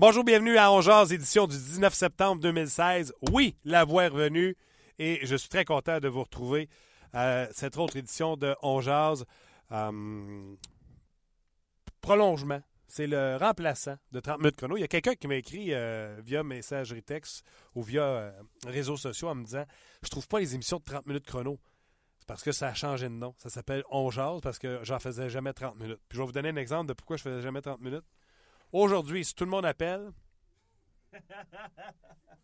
Bonjour, bienvenue à Ongears, édition du 19 septembre 2016. Oui, la voix est revenue et je suis très content de vous retrouver à cette autre édition de Ongears. Euh, prolongement. C'est le remplaçant de 30 minutes chrono. Il y a quelqu'un qui m'a écrit euh, via messagerie texte ou via euh, réseaux sociaux en me disant Je trouve pas les émissions de 30 minutes chrono. C'est parce que ça a changé de nom. Ça s'appelle On parce que j'en faisais jamais 30 minutes. Puis je vais vous donner un exemple de pourquoi je faisais jamais 30 minutes. Aujourd'hui, si tout le monde appelle.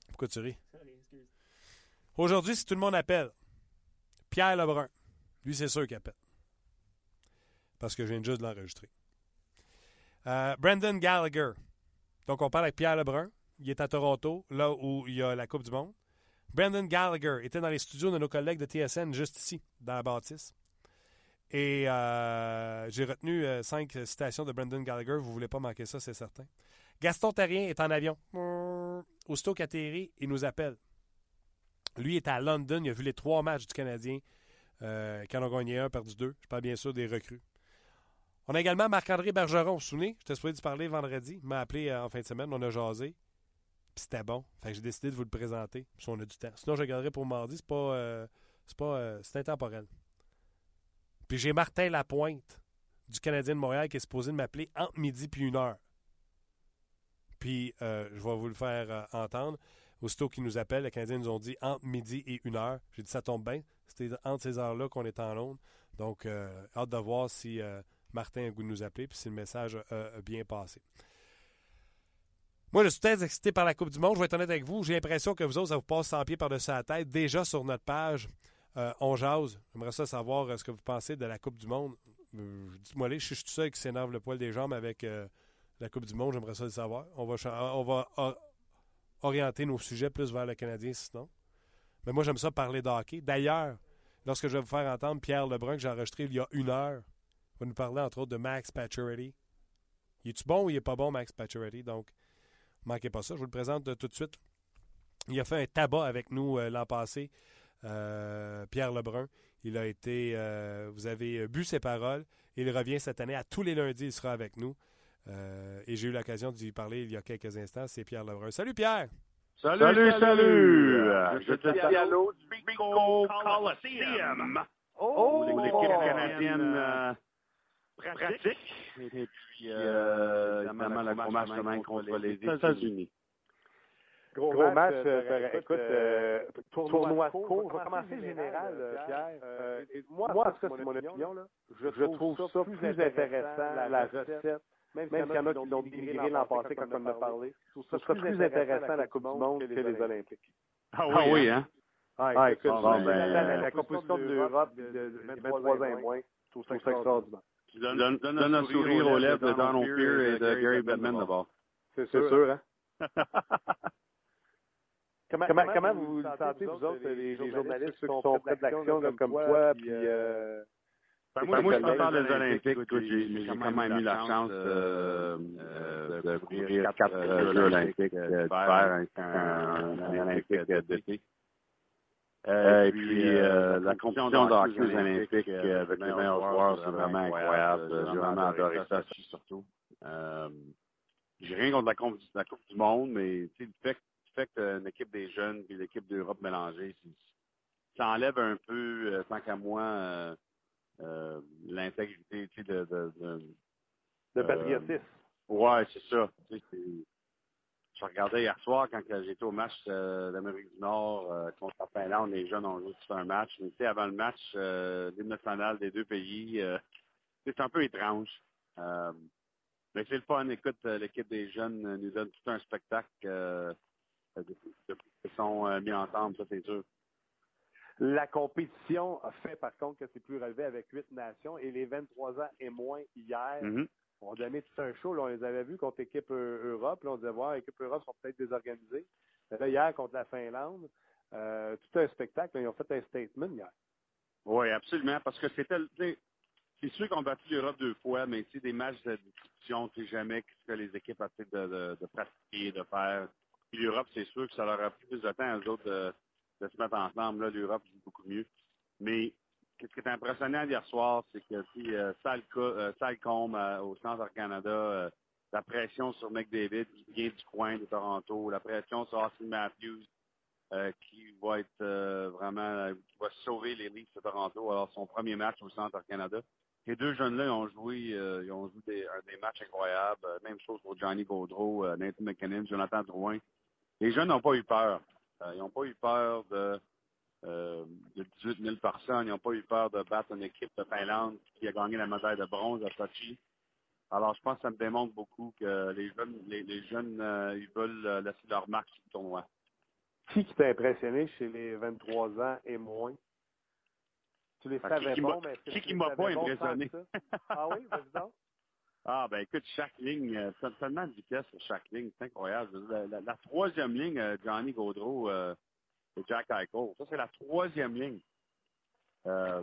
Pourquoi tu ris? Aujourd'hui, si tout le monde appelle, Pierre Lebrun, lui, c'est sûr qu'il appelle. Parce que je viens juste de l'enregistrer. Euh, Brandon Gallagher. Donc, on parle avec Pierre Lebrun. Il est à Toronto, là où il y a la Coupe du Monde. Brandon Gallagher était dans les studios de nos collègues de TSN, juste ici, dans la bâtisse. Et euh, j'ai retenu euh, cinq citations de Brendan Gallagher. Vous ne voulez pas manquer ça, c'est certain. Gaston Tarien est en avion. Aussitôt qu'atterri, il nous appelle. Lui est à London. Il a vu les trois matchs du Canadien. Euh, qui en ont gagné un, perdu deux. Je parle bien sûr des recrues. On a également Marc-André Bergeron. Vous vous souvenez? J'étais supposé de parler vendredi. Il m'a appelé euh, en fin de semaine. On a jasé. Puis c'était bon. Fait j'ai décidé de vous le présenter. Si on a du temps. Sinon, je regarderai pour mardi. C'est pas. c'est pas. c'est intemporel. J'ai Martin Lapointe du Canadien de Montréal qui est supposé de m'appeler entre midi puis une heure. Puis euh, je vais vous le faire euh, entendre. Aussitôt qu'ils nous appellent, les Canadiens nous ont dit entre midi et une heure. J'ai dit ça tombe bien. C'était entre ces heures-là qu'on est en Londres. Donc, euh, hâte de voir si Martin a goût de nous appeler puis si le message a bien passé. Moi, je suis très excité par la Coupe du Monde. Je vais être honnête avec vous. J'ai l'impression que vous autres, ça vous passe 100 pieds par-dessus la tête. Déjà sur notre page, euh, on jase. J'aimerais ça savoir euh, ce que vous pensez de la Coupe du Monde. Euh, dites-moi les, je suis tout seul qui s'énerve le poil des jambes avec la Coupe du Monde. J'aimerais ça le savoir. On va, orienter nos sujets plus vers le Canadien sinon. Mais moi, j'aime ça parler d'hockey. D'ailleurs, lorsque je vais vous faire entendre Pierre Lebrun, que j'ai enregistré il y a une heure, va nous parler entre autres de Max Pacioretty. Il est-tu bon ou il est pas bon, Max Pacioretty? Donc, manquez pas ça. Je vous le présente tout de suite. Il a fait un tabac avec nous l'an passé. Euh, Pierre Lebrun. Il a été, euh, vous avez bu ses paroles. Il revient cette année. À tous les lundis, il sera avec nous. Euh, et j'ai eu l'occasion de lui parler il y a quelques instants. C'est Pierre Lebrun. Salut Pierre! Salut, salut! salut. Je suis Piano du Bingo Coliseum. Oh, l'équipe canadienne pratique. Et puis, évidemment, match demain contre les États-Unis. Gros, Gros match, match euh, euh écoute, euh, tournoi, court. Je vais commencer général, Pierre. Euh, moi, cas, c'est mon opinion. Là. Je, je trouve ça plus intéressant, la recette. Même s'il y en a qui l'ont dénigré l'an passé quand on en a parlé. Je trouve ça plus intéressant la Coupe du Monde que les Olympiques. Ah oui, hein? Ah, écoute, la, composition de l'Europe de 23 ans et moins, je trouve ça extraordinaire. Donne, donne un sourire aux lèvres de Donald Peer et de Gary Bettman d'abord. C'est sûr, hein? Comment, comment, comment, vous vous sentez, vous autres, les, les journalistes qui sont près de l'action comme toi, puis... Euh, ben, moi, moi, je me parle des Olympiques. J'ai quand même eu la chance de, de, de couvrir quatre Jeux olympiques de faire un, olympique d'été. et puis, la compétition de hockey aux Olympiques avec les meilleurs joueurs, c'est vraiment incroyable. J'ai vraiment adoré ça, surtout. J'ai rien contre la Coupe, la coupe du Monde, mais le fait fait une équipe des jeunes et l'équipe d'Europe mélangée, ça enlève un peu, euh, tant qu'à moi, euh, euh, l'intégrité de, de, de, de patriotisme. ouais, c'est ça. je regardais hier soir quand j'étais au match d'Amérique du Nord contre la Finlande, les jeunes ont joué tout un match. Mais avant le match, l'hymne national des deux pays, c'est un peu étrange. mais c'est le fun. Écoute, l'équipe des jeunes nous donne tout un spectacle ils sont euh, mis ensemble, ça c'est sûr. La compétition a fait par contre que c'est plus relevé avec huit nations et les 23 ans et moins hier mm-hmm. ont donné tout un show. on les avait vus contre l'équipe euh, Europe. Là, on disait voir l'équipe Europe sont peut-être désorganisées. Là, hier contre la Finlande, euh, tout un spectacle. ils ont fait un statement hier. Oui, absolument. Parce que c'était c'est sûr qu'on a battu l'Europe deux fois, mais des matchs de discussion, tu sais jamais ce que les équipes ont de, de, de pratiquer, de faire l'Europe, c'est sûr que ça leur a pris plus de temps aux autres de, se mettre ensemble. Là, l'Europe joue beaucoup mieux. Mais ce qui est impressionnant hier soir, c'est que si euh, Salcombe euh, au Centre Canada, euh, la pression sur McDavid qui vient du coin de Toronto, la pression sur Austin Matthews euh, qui va être euh, vraiment qui va sauver les Leafs de Toronto. Alors son premier match au Centre Canada. Ces deux jeunes-là, ont joué, ils ont joué des, des, matchs incroyables. Même chose pour Johnny Gaudreau, Nathan McKinnon, Jonathan Drouin. Les jeunes n'ont pas eu peur. ils n'ont pas eu peur de euh, de 18 000 personnes. Ils n'ont pas eu peur de battre une équipe de Finlande qui a gagné la médaille de bronze à Sochi. Alors, je pense que ça me démontre beaucoup que les jeunes, les, jeunes euh, ils veulent euh, laisser leur marque sur le tournoi. Qui t'a impressionné chez les 23 ans et moins? Tu les savais pas, mais Qui qui m'a pas impressionné? ah oui, vas-y donc. Ah, ben écoute, chaque ligne, tellement de vitesse sur chaque ligne, c'est incroyable. La, troisième ligne, Johnny Gaudreau, et Jack Eichel. Ça, c'est la troisième ligne. Euh,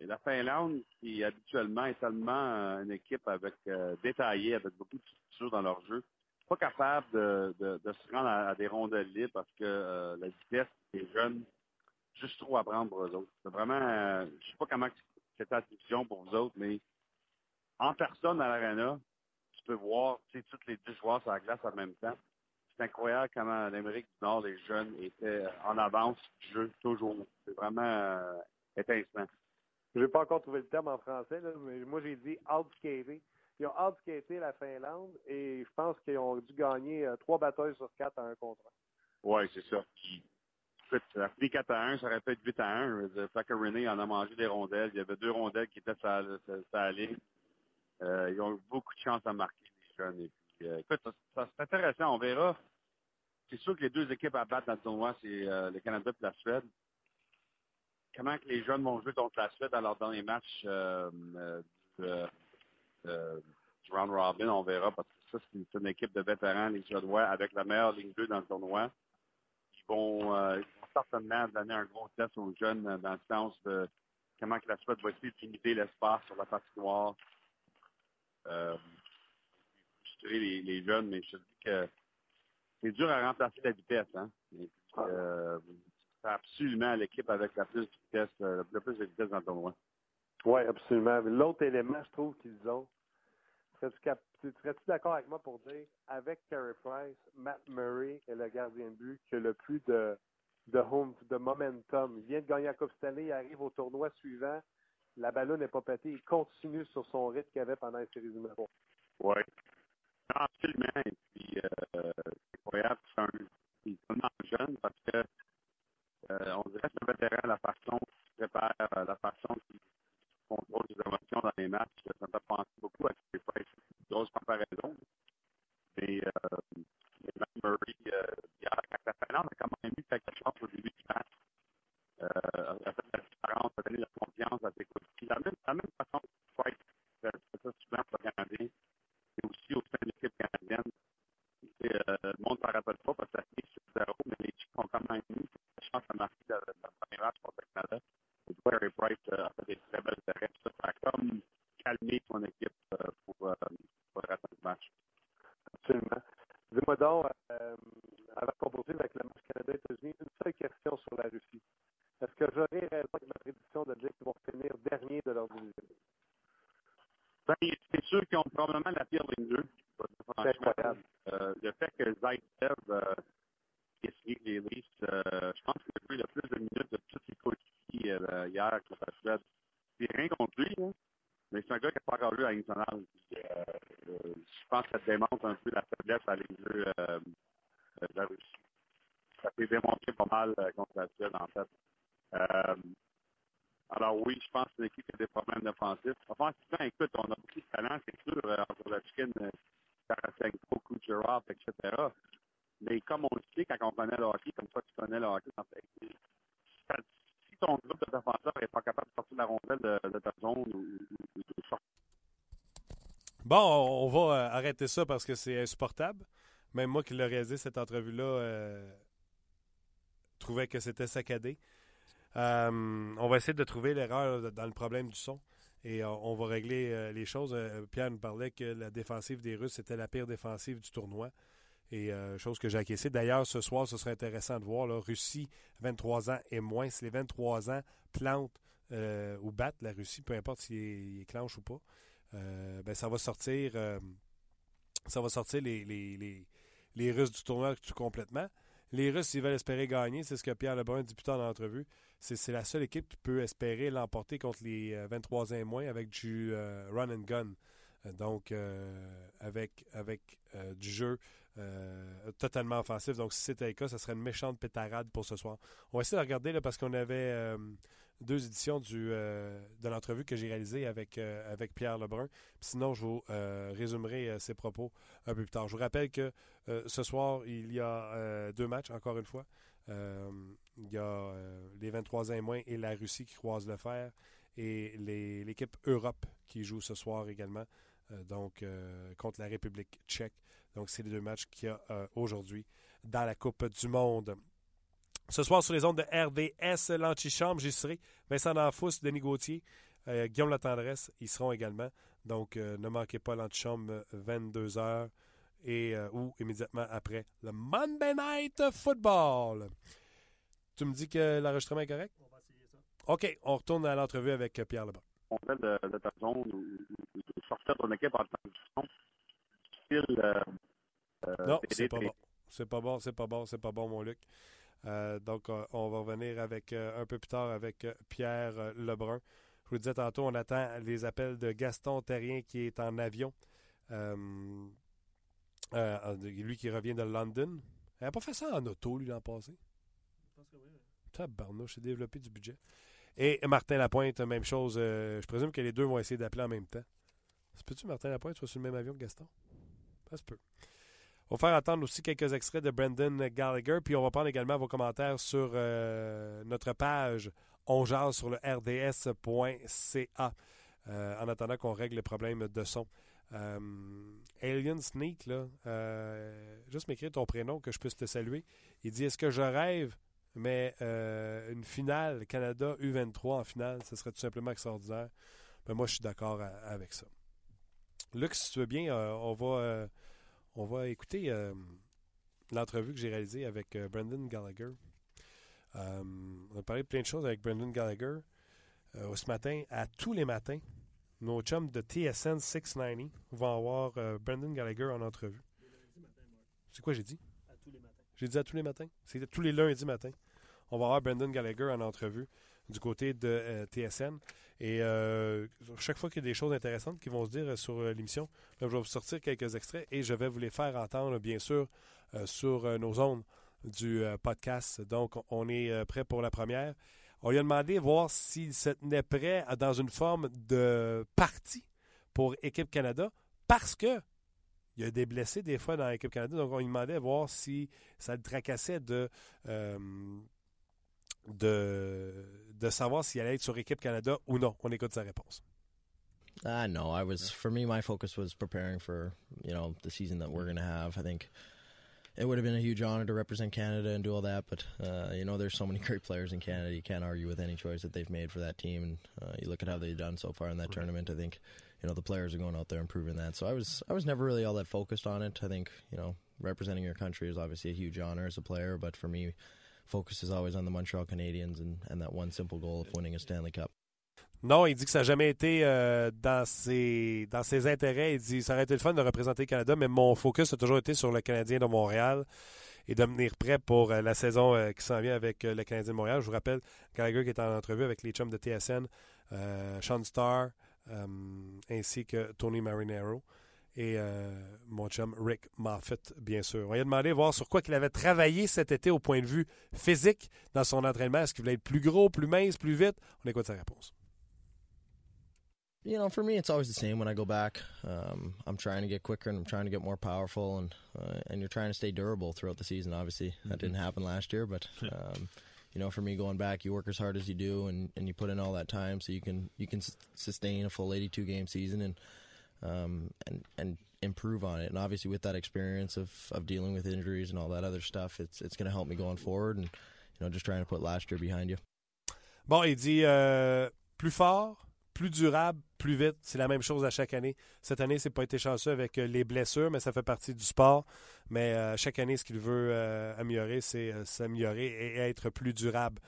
et la Finlande, qui habituellement est tellement euh, une équipe avec euh, détaillée, avec beaucoup de structure dans leur jeu, pas capable de, de, se rendre à, des rondelles libres parce que la vitesse des jeunes, juste trop à prendre pour eux autres. C'est vraiment, je sais pas comment c'est ta division pour vous autres, mais en personne à l'arena, tu peux voir tous les deux joueurs sur la glace en même temps c'est incroyable comment l'Amérique du Nord, les jeunes étaient en avance du jeu, toujours. C'est vraiment euh, étincelant. Je n'ai pas encore trouvé le terme en français, mais moi j'ai dit outskater. Ils ont outskaté la Finlande et je pense qu'ils ont dû gagner euh, trois batailles sur quatre à un contrat. Oui, c'est ça. Ça a fini 4 à 1, ça aurait pu être 8 à 1. René en a mangé des rondelles. Il y avait deux rondelles qui étaient sur, ligne. Euh, ils ont eu beaucoup de chance à marquer, les jeunes. Euh, écoute, ça, c'est intéressant. On verra. C'est sûr que les deux équipes à battre dans le tournoi, c'est euh, le Canada et la Suède. Comment que les jeunes vont jouer contre la Suède alors dans les matchs du, round robin, on verra parce que ça, c'est une, équipe de vétérans, les Suédois, avec la meilleure ligne 2 dans le tournoi. Ils vont, certainement donner un gros test aux jeunes dans le sens de comment que la Suède va essayer de limiter l'espace sur la patinoire les, jeunes, mais je te dis que c'est dur à remplacer la vitesse. Hein? Euh, c'est absolument l'équipe avec la plus de vitesse, euh, le plus de vitesse dans le tournoi. Oui, absolument. L'autre élément, je trouve qu'ils ont, serais-tu d'accord avec moi pour dire, avec Carey Price, Matt Murray est le gardien de but qui a le plus de, de home, de momentum. Il vient de gagner la Coupe Stanley, il arrive au tournoi suivant, la ballon n'est pas pétée, il continue sur son rythme qu'il avait pendant la série numéro. Oui, Absolument. Et puis, euh, c'est incroyable. C'est un, tellement jeune parce que euh, on dirait que c'est un vétéran, la façon qu'il se prépare, euh, la façon qu'il contrôle ses émotions dans les matchs. Ça me fait penser beaucoup à ce pas une grosse comparaison. Mais, euh, Matt Murray, euh, hier, quand la Finlande a quand même eu quelque chose au début du match, euh, a fait la différence, a donné la confiance à ses coéquipiers. La même, la même façon que Price fait ça souvent pour le Canadien et aussi au sein de l'équipe canadienne. Euh, le monde ne s'en rappelle pas parce que ça finit sur zéro, mais les Chiefs ont quand même eu la chance à marquer dans le premier match contre le Canada. Et Harry Price euh, a fait des très belles arrêts. Ça, ça a comme calmé son équipe euh, pour, pour le reste du match. Absolument. Dis-moi donc, euh, avant de composer avec le match Canada-États-Unis, une seule question sur la Russie. Est-ce que j'aurais raison avec ma prédiction de dire qu'ils vont finir dernier de leur division? Ben, c'est sûr qu'ils ont probablement la pire ligne 2. Euh, le fait que Zaitsev euh, ait signé les Leafs, euh, je pense qu'il a eu le plus de minutes de tous ses coéquipiers euh, hier contre la Suède. C'est rien contre lui, hein, mais c'est un gars qui n'a pas encore joué à la nationale. Euh, je pense que ça démontre un peu la faiblesse à ligne 2 euh, de la Russie. Ça s'est démontré pas mal contre la Suède, en fait. Alors oui, je pense que l'équipe a des problèmes défensifs. Offensivement, écoute, on a beaucoup de talent, c'est sûr, euh, entre la chicken, Tarasenko, Kucherov, etc. Mais comme on le sait, quand on connaît le hockey, comme toi tu connais le hockey, si ton groupe de défenseurs n'est pas capable de sortir la rondelle de, ta zone ou, de sortir. Bon, on va arrêter ça parce que c'est insupportable. Même moi qui l'ai réalisé cette entrevue-là, euh, trouvais que c'était saccadé. Euh, on va essayer de trouver l'erreur dans le problème du son et on, va régler euh, les choses. Pierre nous parlait que la défensive des Russes était la pire défensive du tournoi. Et chose que j'ai acquiescé. D'ailleurs, ce soir, ce serait intéressant de voir. Là, Russie, 23 ans et moins. Si les 23 ans plantent ou battent la Russie, peu importe s'ils si clenchent ou pas, ben, ça va sortir ça va sortir les, les, les, Russes du tournoi tout complètement. Les Russes, ils veulent espérer gagner. C'est ce que Pierre Lebrun dit plus tard dans l'entrevue. C'est la seule équipe qui peut espérer l'emporter contre les 23 ans moins avec du run and gun. Donc, avec, avec du jeu totalement offensif. Donc, si c'était le cas, ça serait une méchante pétarade pour ce soir. On va essayer de regarder là, parce qu'on avait deux éditions euh, de l'entrevue que j'ai réalisée avec, euh, avec Pierre Lebrun. sinon, je vous euh, résumerai ses propos un peu plus tard. Je vous rappelle que ce soir, il y a deux matchs, encore une fois. il y a les 23 ans et moins et la Russie qui croisent le fer et l'équipe Europe qui joue ce soir également, donc contre la République tchèque. Donc, c'est les deux matchs qu'il y a aujourd'hui dans la Coupe du Monde. Ce soir, sur les ondes de RDS, l'antichambre, j'y serai. Vincent D'Anfous, Denis Gauthier, euh, Guillaume Latendresse, ils seront également. Donc, euh, ne manquez pas l'antichambre 22h euh, et ou immédiatement après le Monday Night Football. Tu me dis que l'enregistrement est correct? On va essayer ça. OK, on retourne à l'entrevue avec Pierre Lebrun. On fait de, de ta zone ou de sortir ton équipe en temps de non, c'est pas bon. C'est pas bon, c'est pas bon, c'est pas bon, mon Luc. Euh, donc, euh, on va revenir avec euh, un peu plus tard avec Pierre Lebrun. Je vous le disais tantôt, on attend les appels de Gaston Terrien qui est en avion. lui qui revient de London. Il n'a pas fait ça en auto, lui, l'an passé? Je pense que oui. Tabarnouche, j'ai développé du budget. Et Martin Lapointe, même chose. je présume que les deux vont essayer d'appeler en même temps. Se peut-tu, Martin Lapointe, soit sur le même avion que Gaston? Ça se peut. On va faire attendre aussi quelques extraits de Brendan Gallagher, puis on va prendre également vos commentaires sur euh, notre page On sur le rds.ca euh, en attendant qu'on règle les problèmes de son. Euh, Alien Sneak, là, juste m'écrire ton prénom que je puisse te saluer. Il dit Est-ce que je rêve, mais une finale Canada U23 en finale, ce serait tout simplement extraordinaire. Mais moi, je suis d'accord avec ça. Luc, si tu veux bien, on va on va écouter euh, l'entrevue que j'ai réalisée avec euh, Brendan Gallagher. Euh, on a parlé de plein de choses avec Brendan Gallagher. ce matin, à tous les matins, nos chums de TSN 690 vont avoir Brendan Gallagher en entrevue. C'est quoi j'ai dit? À tous les matins. J'ai dit à tous les matins? C'est tous les lundis matins. On va avoir Brendan Gallagher en entrevue du côté de TSN. Et euh, chaque fois qu'il y a des choses intéressantes qui vont se dire euh, sur euh, l'émission, je vais vous sortir quelques extraits et je vais vous les faire entendre, bien sûr, sur nos ondes du podcast. Donc, on est prêt pour la première. On lui a demandé de voir s'il se tenait prêt dans une forme de partie pour Équipe Canada parce que il y a des blessés des fois dans l'équipe Canada. Donc, on lui demandait de voir si ça le tracassait de, de, de savoir s'il allait être sur Équipe Canada ou non. On écoute sa réponse. Uh, no, I was for me. My focus was preparing for you know the season that we're going to have. I think it would have been a huge honor to represent Canada and do all that, but uh, you know there's so many great players in Canada. You can't argue with any choice that they've made for that team. And uh, you look at how they've done so far in that tournament. I think you know the players are going out there and proving that. So I was I was never really all that focused on it. I think you know representing your country is obviously a huge honor as a player, but for me focus is always on the Montreal Canadiens and, that one simple goal of winning a Stanley Cup. Non, il dit que ça n'a jamais été euh, dans, ses, dans ses intérêts. Il dit ça aurait été le fun de représenter le Canada, mais mon focus a toujours été sur le Canadien de Montréal et de venir prêt pour euh, la saison euh, qui s'en vient avec le Canadien de Montréal. Je vous rappelle, Gallagher qui est en entrevue avec les chums de TSN, Sean Starr ainsi que Tony Marinero et euh, mon chum Rick Moffitt, bien sûr. On lui a demandé de voir sur quoi il avait travaillé cet été au point de vue physique dans son entraînement. Est-ce qu'il voulait être plus gros, plus mince, plus vite? On écoute sa réponse. You know, for me, it's always the same when I go back. Um, I'm trying to get quicker and I'm trying to get more powerful, and uh, and you're trying to stay durable throughout the season. Obviously, mm-hmm. that didn't happen last year, but um, you know, for me going back, you work as hard as you do, and, and you put in all that time so you can you can sustain a full 82 game season and um, and and improve on it. And obviously, with that experience of, of dealing with injuries and all that other stuff, it's it's going to help me going forward. And you know, just trying to put last year behind you. Bon, il dit euh, plus fort, plus durable, plus vite. C'est la même chose à chaque année. Cette année, c'est pas été chanceux avec euh, les blessures, mais ça fait partie du sport. Mais euh, chaque année, ce qu'il veut euh, améliorer, c'est euh, s'améliorer et être plus durable.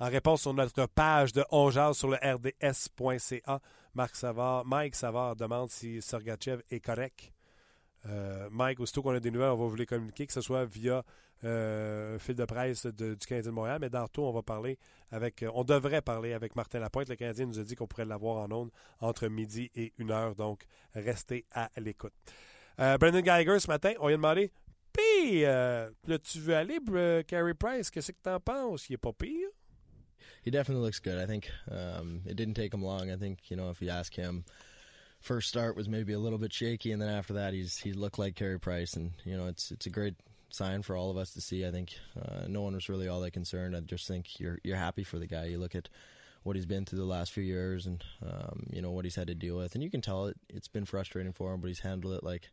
En réponse sur notre page de Ongeal sur le rds.ca, Marc Savard, Mike Savard demande si Sergachev est correct. Mike, aussitôt qu'on a des nouvelles, on va vous les communiquer, que ce soit via un fil de presse du Canadien de Montréal. Mais d'Arto, on va parler avec. on devrait parler avec Martin Lapointe. Le Canadien nous a dit qu'on pourrait l'avoir en ondes entre midi et une heure. Donc, restez à l'écoute. Brendan Geiger, ce matin, on lui a demandé Pis, là, tu veux aller, Carey Price, qu'est-ce que t'en penses? Il est pas pire? He definitely looks good. I think um, it didn't take him long. I think you know if you ask him, first start was maybe a little bit shaky, and then after that he's he looked like Carey Price, and you know it's it's a great sign for all of us to see. I think uh, no one was really all that concerned. I just think you're you're happy for the guy. You look at what he's been through the last few years, and um, you know what he's had to deal with, and you can tell it it's been frustrating for him, but he's handled it like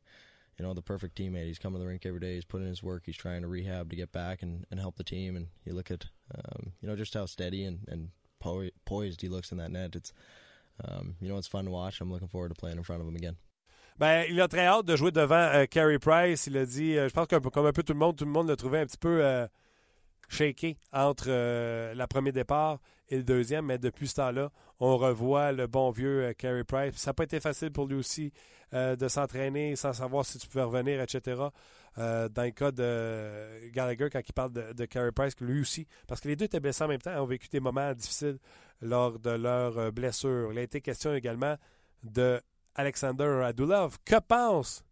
you know, the perfect teammate. He's coming to the rink every day. He's putting in his work. He's trying to rehab to get back and, and help the team. And you look at, um, you know, just how steady and, and poised he looks in that net. It's, um, you know, it's fun to watch. I'm looking forward to playing in front of him again. Ben, il a très hâte de jouer devant euh, Carey Price. Il a dit, euh, je pense que comme un peu tout le monde, tout le monde un petit peu euh, shaké entre euh, le premier départ et le deuxième, mais depuis ce temps-là, on revoit le bon vieux euh, Carey Price. Ça n'a pas été facile pour lui aussi euh, de s'entraîner sans savoir si tu pouvais revenir, etc. Euh, dans le cas de Gallagher, quand il parle de, de Carey Price, lui aussi, parce que les deux étaient blessés en même temps, ont vécu des moments difficiles lors de leur blessure. Il a été question également de Alexander Radulov. Que pense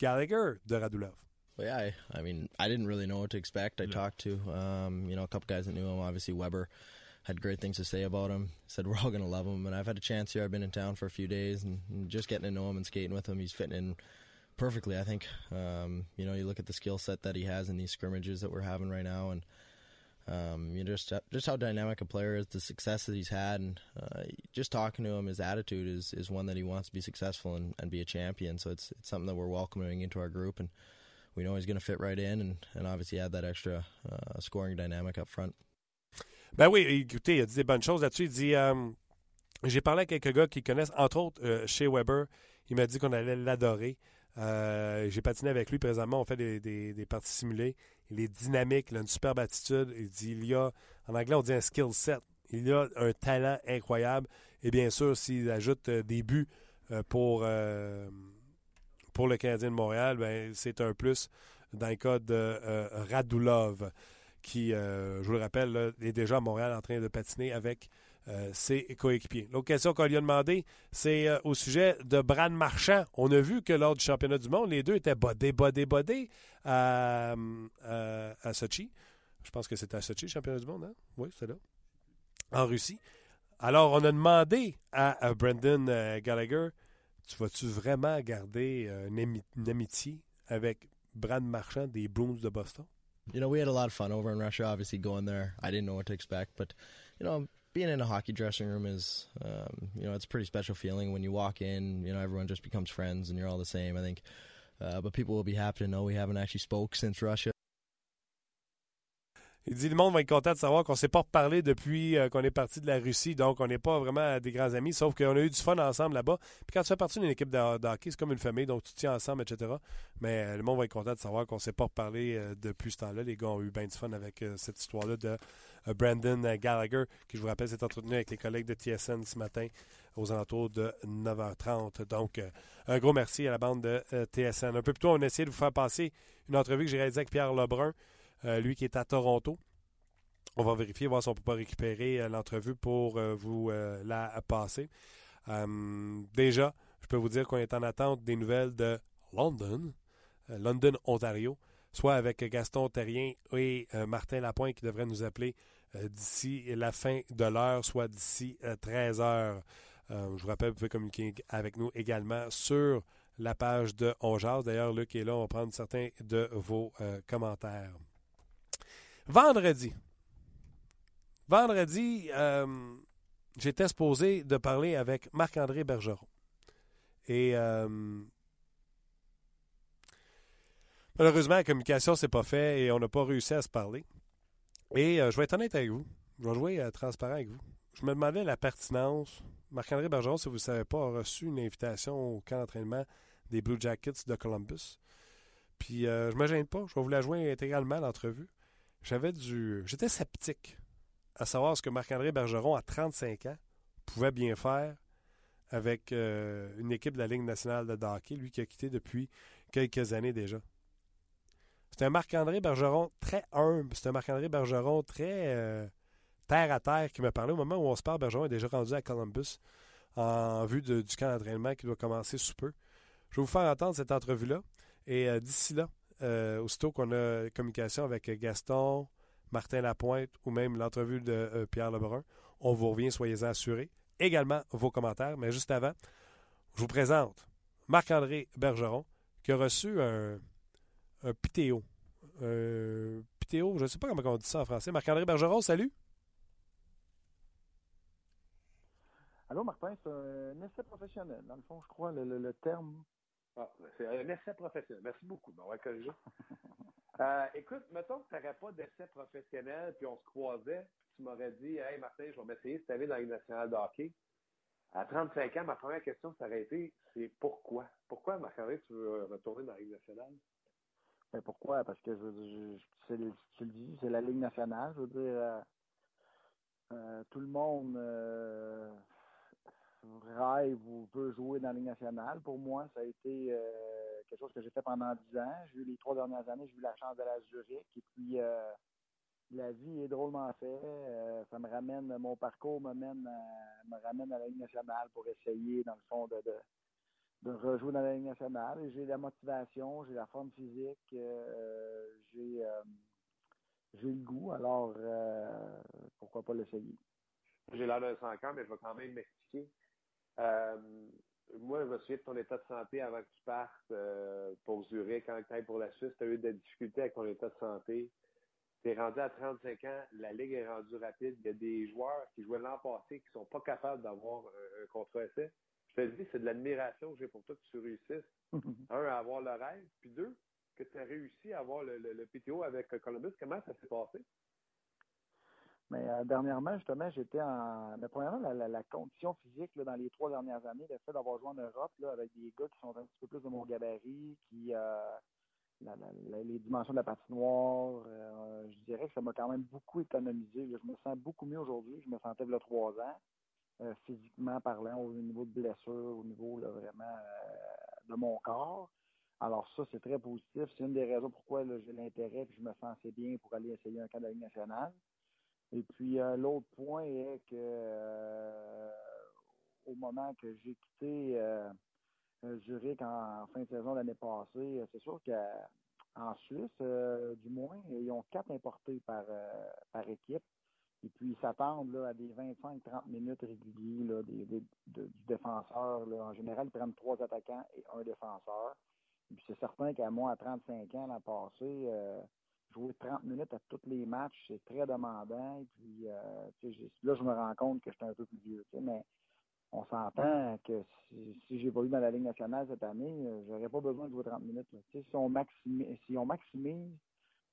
Gallagher de Radulov? Well, yeah, I, I mean, I didn't really know what to expect. I yeah. talked to, um, you know, a couple guys that knew him. Obviously, Weber had great things to say about him. Said we're all going to love him. And I've had a chance here. I've been in town for a few days and, and just getting to know him and skating with him. He's fitting in perfectly. I think. Um, you know, you look at the skill set that he has in these scrimmages that we're having right now, and um, you know, just just how dynamic a player is, the success that he's had, and uh, just talking to him, his attitude is is one that he wants to be successful and, and be a champion. So it's it's something that we're welcoming into our group, and we know he's going to fit right in, and and obviously add that extra uh, scoring dynamic up front. Ben oui, écoutez, il a dit des bonnes choses là-dessus. Il dit euh, J'ai parlé à quelques gars qui connaissent, entre autres, euh, chez Weber. Il m'a dit qu'on allait l'adorer. Euh, j'ai patiné avec lui présentement. On fait des, des, parties simulées. Il est dynamique, il a une superbe attitude. Il dit il y a, en anglais, on dit un skill set. Il y a un talent incroyable. Et bien sûr, s'il ajoute des buts pour, pour le Canadien de Montréal, ben, c'est un plus dans le cas de Radulov qui, euh, je vous le rappelle, est déjà à Montréal en train de patiner avec euh, ses coéquipiers. L'autre question qu'on lui a demandé, c'est euh, au sujet de Bran Marchand. On a vu que lors du championnat du monde, les deux étaient bodés, bodés, bodés à, à, Sochi. Je pense que c'était à Sochi, le championnat du monde, hein? Oui, c'est là. En Russie. Alors, on a demandé à, Brendan Gallagher, tu vas-tu vraiment garder une, une amitié avec Bran Marchand des Bruins de Boston? you know, we had a lot of fun over in Russia. Obviously, going there, I didn't know what to expect, but you know, being in a hockey dressing room is, um, you know, it's a pretty special feeling when you walk in. You know, everyone just becomes friends, and you're all the same. I think, uh, but people will be happy to know we haven't actually spoke since Russia. Il dit le monde va être content de savoir qu'on ne s'est pas reparlé depuis euh, qu'on est parti de la Russie, donc on n'est pas vraiment des grands amis, sauf qu'on a eu du fun ensemble là-bas. Puis quand tu fais partie d'une équipe de, c'est comme une famille, donc tu tiens ensemble, etc. Mais euh, le monde va être content de savoir qu'on ne s'est pas reparlé euh, depuis ce temps-là. Les gars ont eu bien du fun avec cette histoire-là de Brandon Gallagher, qui je vous rappelle s'est entretenu avec les collègues de TSN ce matin aux alentours de 9h30. Donc, un gros merci à la bande de TSN. Un peu plus tôt, on a essayé de vous faire passer une entrevue que j'ai réalisée avec Pierre Lebrun. Euh, lui qui est à Toronto. On va vérifier, voir si on peut pas récupérer euh, l'entrevue pour euh, vous la passer. déjà, je peux vous dire qu'on est en attente des nouvelles de London, London, Ontario, soit avec Gaston Terrien et Martin Lapointe qui devraient nous appeler d'ici la fin de l'heure, soit d'ici 13 heures. je vous rappelle, vous pouvez communiquer avec nous également sur la page de On D'ailleurs, Luc est là, on va prendre certains de vos commentaires. Vendredi. Vendredi, euh, j'étais supposé de parler avec Marc-André Bergeron. Et euh, malheureusement, la communication s'est pas faite et on n'a pas réussi à se parler. Et euh, je vais être honnête avec vous. Je vais jouer transparent avec vous. Je me demandais la pertinence. Marc-André Bergeron, si vous ne savez pas, a reçu une invitation au camp d'entraînement des Blue Jackets de Columbus. Puis je me gêne pas. Je vais vous la jouer intégralement l'entrevue j'avais du. J'étais sceptique à savoir ce que Marc-André Bergeron, à 35 ans, pouvait bien faire avec euh, une équipe de la Ligue nationale de hockey, lui qui a quitté depuis quelques années déjà. C'est un Marc-André Bergeron très humble. C'est un Marc-André Bergeron très euh, terre à terre qui me parlait au moment où on se parle. Bergeron est déjà rendu à Columbus en vue du camp d'entraînement qui doit commencer sous peu. Je vais vous faire entendre cette entrevue-là. Et euh, d'ici là, euh, aussitôt qu'on a communication avec Gaston, Martin Lapointe ou même l'entrevue de Pierre Lebrun, on vous revient, soyez-en assurés. Également vos commentaires. Mais juste avant, je vous présente Marc-André Bergeron qui a reçu un, un pitéo. Un pitéo, je ne sais pas comment on dit ça en français. Marc-André Bergeron, salut. Allô, Martin, c'est un essai professionnel. Dans le fond, je crois, le, terme. Ah, c'est un essai professionnel. Merci beaucoup. on va corriger. euh, écoute, mettons que tu n'aurais pas d'essai professionnel, puis on se croisait, puis tu m'aurais dit Hey, Martin, je vais m'essayer cette année dans la nationale de hockey. À 35 ans, ma première question, ça aurait été c'est pourquoi? Pourquoi, Marc-André, tu veux retourner dans la Ligue nationale? Ben pourquoi? Parce que je, je, tu le dis, c'est la Ligue nationale. Je veux dire, euh, euh, tout le monde rêve ou veut jouer dans la Ligue nationale. Pour moi, ça a été quelque chose que j'ai fait pendant dix ans. J'ai eu les trois dernières années, j'ai eu la chance de la Zurich. Et puis, la vie est drôlement faite. ça me ramène, mon parcours me, mène me ramène à la Ligue nationale pour essayer, dans le fond, de de rejouer dans la Ligue nationale. J'ai la motivation, j'ai la forme physique, euh, j'ai euh, le goût, alors euh, pourquoi pas l'essayer? J'ai l'air d'un sans mais je vais quand même m'expliquer. Moi, je me souviens de ton état de santé avant que tu partes pour Zurich, quand tu pour la Suisse, tu as eu des difficultés avec ton état de santé. Tu es rendu à 35 ans, la Ligue est rendue rapide. Il y a des joueurs qui jouaient l'an passé qui ne sont pas capables d'avoir un, un contrat essai je te dis, c'est de l'admiration que j'ai pour toi que tu réussisses. un, à avoir le rêve, puis deux, que tu as réussi à avoir le, le, PTO avec Columbus. Comment ça s'est passé? Mais euh, dernièrement, justement, j'étais en. Mais premièrement, la, condition physique dans les trois dernières années, le fait d'avoir joué en Europe là, avec des gars qui sont un petit peu plus de mon gabarit, qui euh, les dimensions de la patinoire, euh, je dirais que ça m'a quand même beaucoup économisé. Je me sens beaucoup mieux aujourd'hui. Je me sentais a trois ans. Euh, physiquement parlant, au niveau de blessure, au niveau vraiment de mon corps. Alors ça, c'est très positif. C'est une des raisons pourquoi j'ai l'intérêt et je me sens assez bien pour aller essayer un Ligue nationale. Et puis euh, l'autre point est que au moment que j'ai quitté Zurich en, fin de saison l'année passée, c'est sûr qu'en Suisse, du moins, ils ont quatre importés par, par équipe. Et puis, ils s'attendent à des 25-30 minutes réguliers des, du défenseur. Là. En général, ils prennent trois attaquants et un défenseur. Et puis, c'est certain qu'à moi, à 35 ans, l'an passé, euh, jouer 30 minutes à tous les matchs, c'est très demandant. Et puis, euh, là, je me rends compte que j'étais un peu plus vieux. Mais on s'entend que si, si j'évolue dans la Ligue nationale cette année, euh, j'aurais pas besoin de jouer 30 minutes. Si on, maximise, si on maximise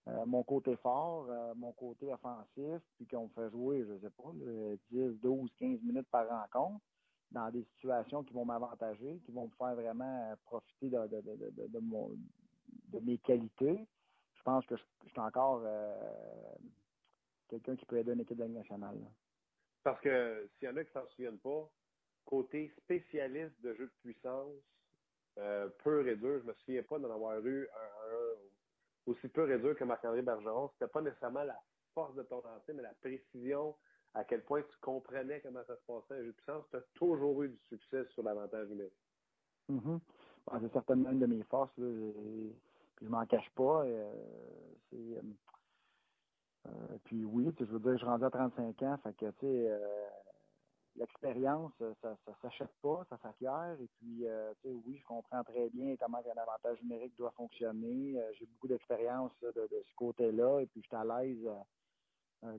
euh, mon côté fort, euh, mon côté offensif, puis qu'on me fait jouer, je sais pas, 10, 12, 15 minutes par rencontre, dans des situations qui vont m'avantager, qui vont me faire vraiment profiter de, de, de, de, mon, de mes qualités. Je pense que je, suis encore euh, quelqu'un qui peut aider une équipe de la nationale. Parce que s'il y en a qui ne s'en souviennent pas, côté spécialiste de jeu de puissance, euh, pur et dur, je me souviens pas d'en avoir eu un aussi peu réduire que Marc-André Bergeron, c'était pas nécessairement la force de ton lancer, mais la précision, à quel point tu comprenais comment ça se passait à jeu de puissance. Tu as toujours eu du succès sur l'avantage numérique. Mm c'est certainement une de mes forces. Là. Puis je m'en cache pas. Euh, c'est, euh, euh, puis oui, je veux dire, je suis rendu à 35 ans, fait que, tu sais, l'expérience, ça ne s'achète pas, ça s'acquiert. Et puis, tu sais, oui, je comprends très bien comment un avantage numérique doit fonctionner. J'ai beaucoup d'expérience de, ce côté-là. Et puis, je suis à l'aise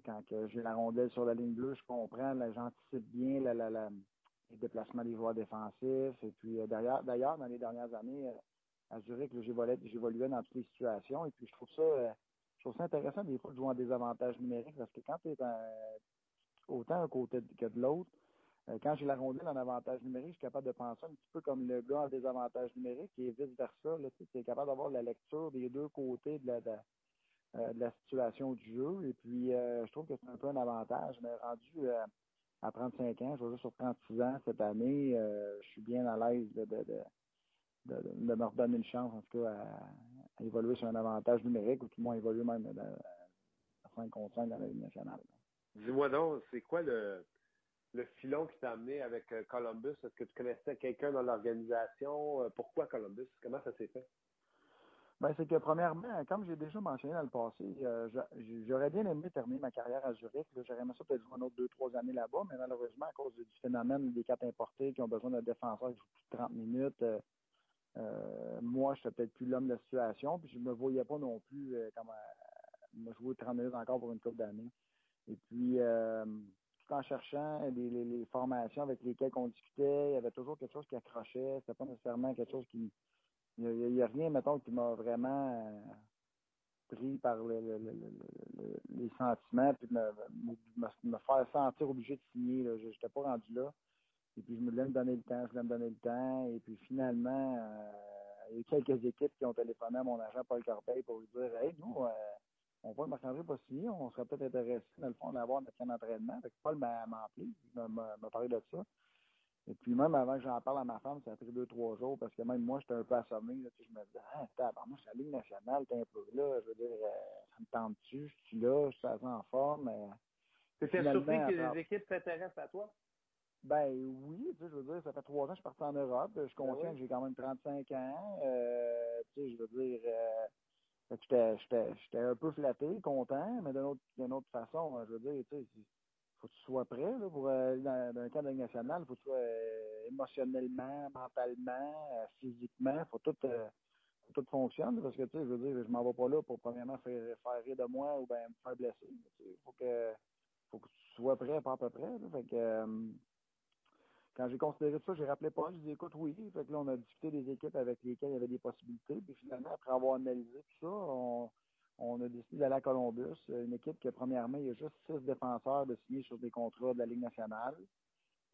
quand j'ai la rondelle sur la ligne bleue. Je comprends, j'anticipe bien les déplacements des joueurs défensifs. Et puis, d'ailleurs, dans les dernières années, à Zurich, j'évoluais dans toutes les situations. Et puis, je trouve ça, je trouve ça intéressant des fois de jouer en désavantage numérique parce que quand tu es autant un côté que de l'autre, euh, quand j'ai la rondelle en avantage numérique, je suis capable de penser un petit peu comme le gars en désavantage numérique et vice-versa. Tu es capable d'avoir la lecture des deux côtés de la, de, la euh, situation du jeu. Et puis, euh, je trouve que c'est un peu un avantage. Mais rendu à 35 ans, je vais juste sur 36 ans cette année, je suis bien à l'aise de, de, de, me redonner une chance, en tout cas, à, évoluer sur un avantage numérique ou tout le moins évoluer même à 5 contre 5 dans la Ligue nationale. Dis-moi donc, c'est quoi le, le filon qui t'a amené avec euh, Columbus? Est-ce que tu connaissais quelqu'un dans l'organisation? Euh, pourquoi Columbus? Comment ça s'est fait? Ben, c'est que premièrement, comme j'ai déjà mentionné dans le passé, euh, j'aurais bien aimé terminer ma carrière à Zurich. J'aurais aimé ça peut-être une autre deux, trois années là-bas, mais malheureusement, à cause du phénomène des quatre importés qui ont besoin d'un défenseur qui joue plus de 30 minutes, euh, moi, je suis peut-être plus l'homme de la situation, puis je me voyais pas non plus comme me jouer 30 minutes encore pour une couple d'années. Et puis, tout en cherchant les, formations avec lesquelles on discutait, il y avait toujours quelque chose qui accrochait. C'était pas nécessairement quelque chose qui. Il n'y a, rien, mettons, qui m'a vraiment euh, pris par le, les sentiments puis me, me, faire sentir obligé de signer. Je n'étais pas rendu là. Et puis je me voulais me donner le temps, je voulais me donner le temps. Et puis finalement, euh, il y a eu quelques équipes qui ont téléphoné à mon agent Paul Corbeil pour lui dire Hey, nous, euh, on voit Marc-André signé, on serait peut-être intéressé, dans le fond, d'avoir notre camp d'entraînement. Fait que Paul m'a appelé, il m'a parlé de ça. Et puis même avant que j'en parle à ma femme, ça a pris deux, trois jours, parce que même moi, j'étais un peu assommé. Là, je me disais, ah, moi, je suis à la Ligue nationale, t'es un peu là, je veux dire, euh, ça me tente-tu, je suis là, je suis assez en forme. Euh, tu es surpris que les équipes s'intéressent à toi? Ben oui, tu sais, je veux dire, ça fait trois ans que je suis parti en Europe. Je suis ben que j'ai quand même 35 ans. Euh, tu sais, je veux dire, euh, J'étais un peu flatté, content, mais d'une autre, autre façon, je veux dire, tu sais, faut que tu sois prêt là, pour aller dans, dans un cadre national. Il faut que tu sois euh, émotionnellement, mentalement, euh, physiquement. faut tout tout fonctionne parce que tu sais, je veux dire, je m'en vais pas là pour premièrement faire, faire rire de moi ou bien me faire blesser. Il faut que faut que tu sois prêt pas à peu près. Là, fait que quand j'ai considéré ça, j'ai rappelé pas, je dit écoute, oui. Là, on a discuté des équipes avec lesquelles il y avait des possibilités. Puis finalement, après avoir analysé tout ça, on, a décidé d'aller à Columbus, une équipe que premièrement, il y a juste six défenseurs de signer sur des contrats de la Ligue nationale.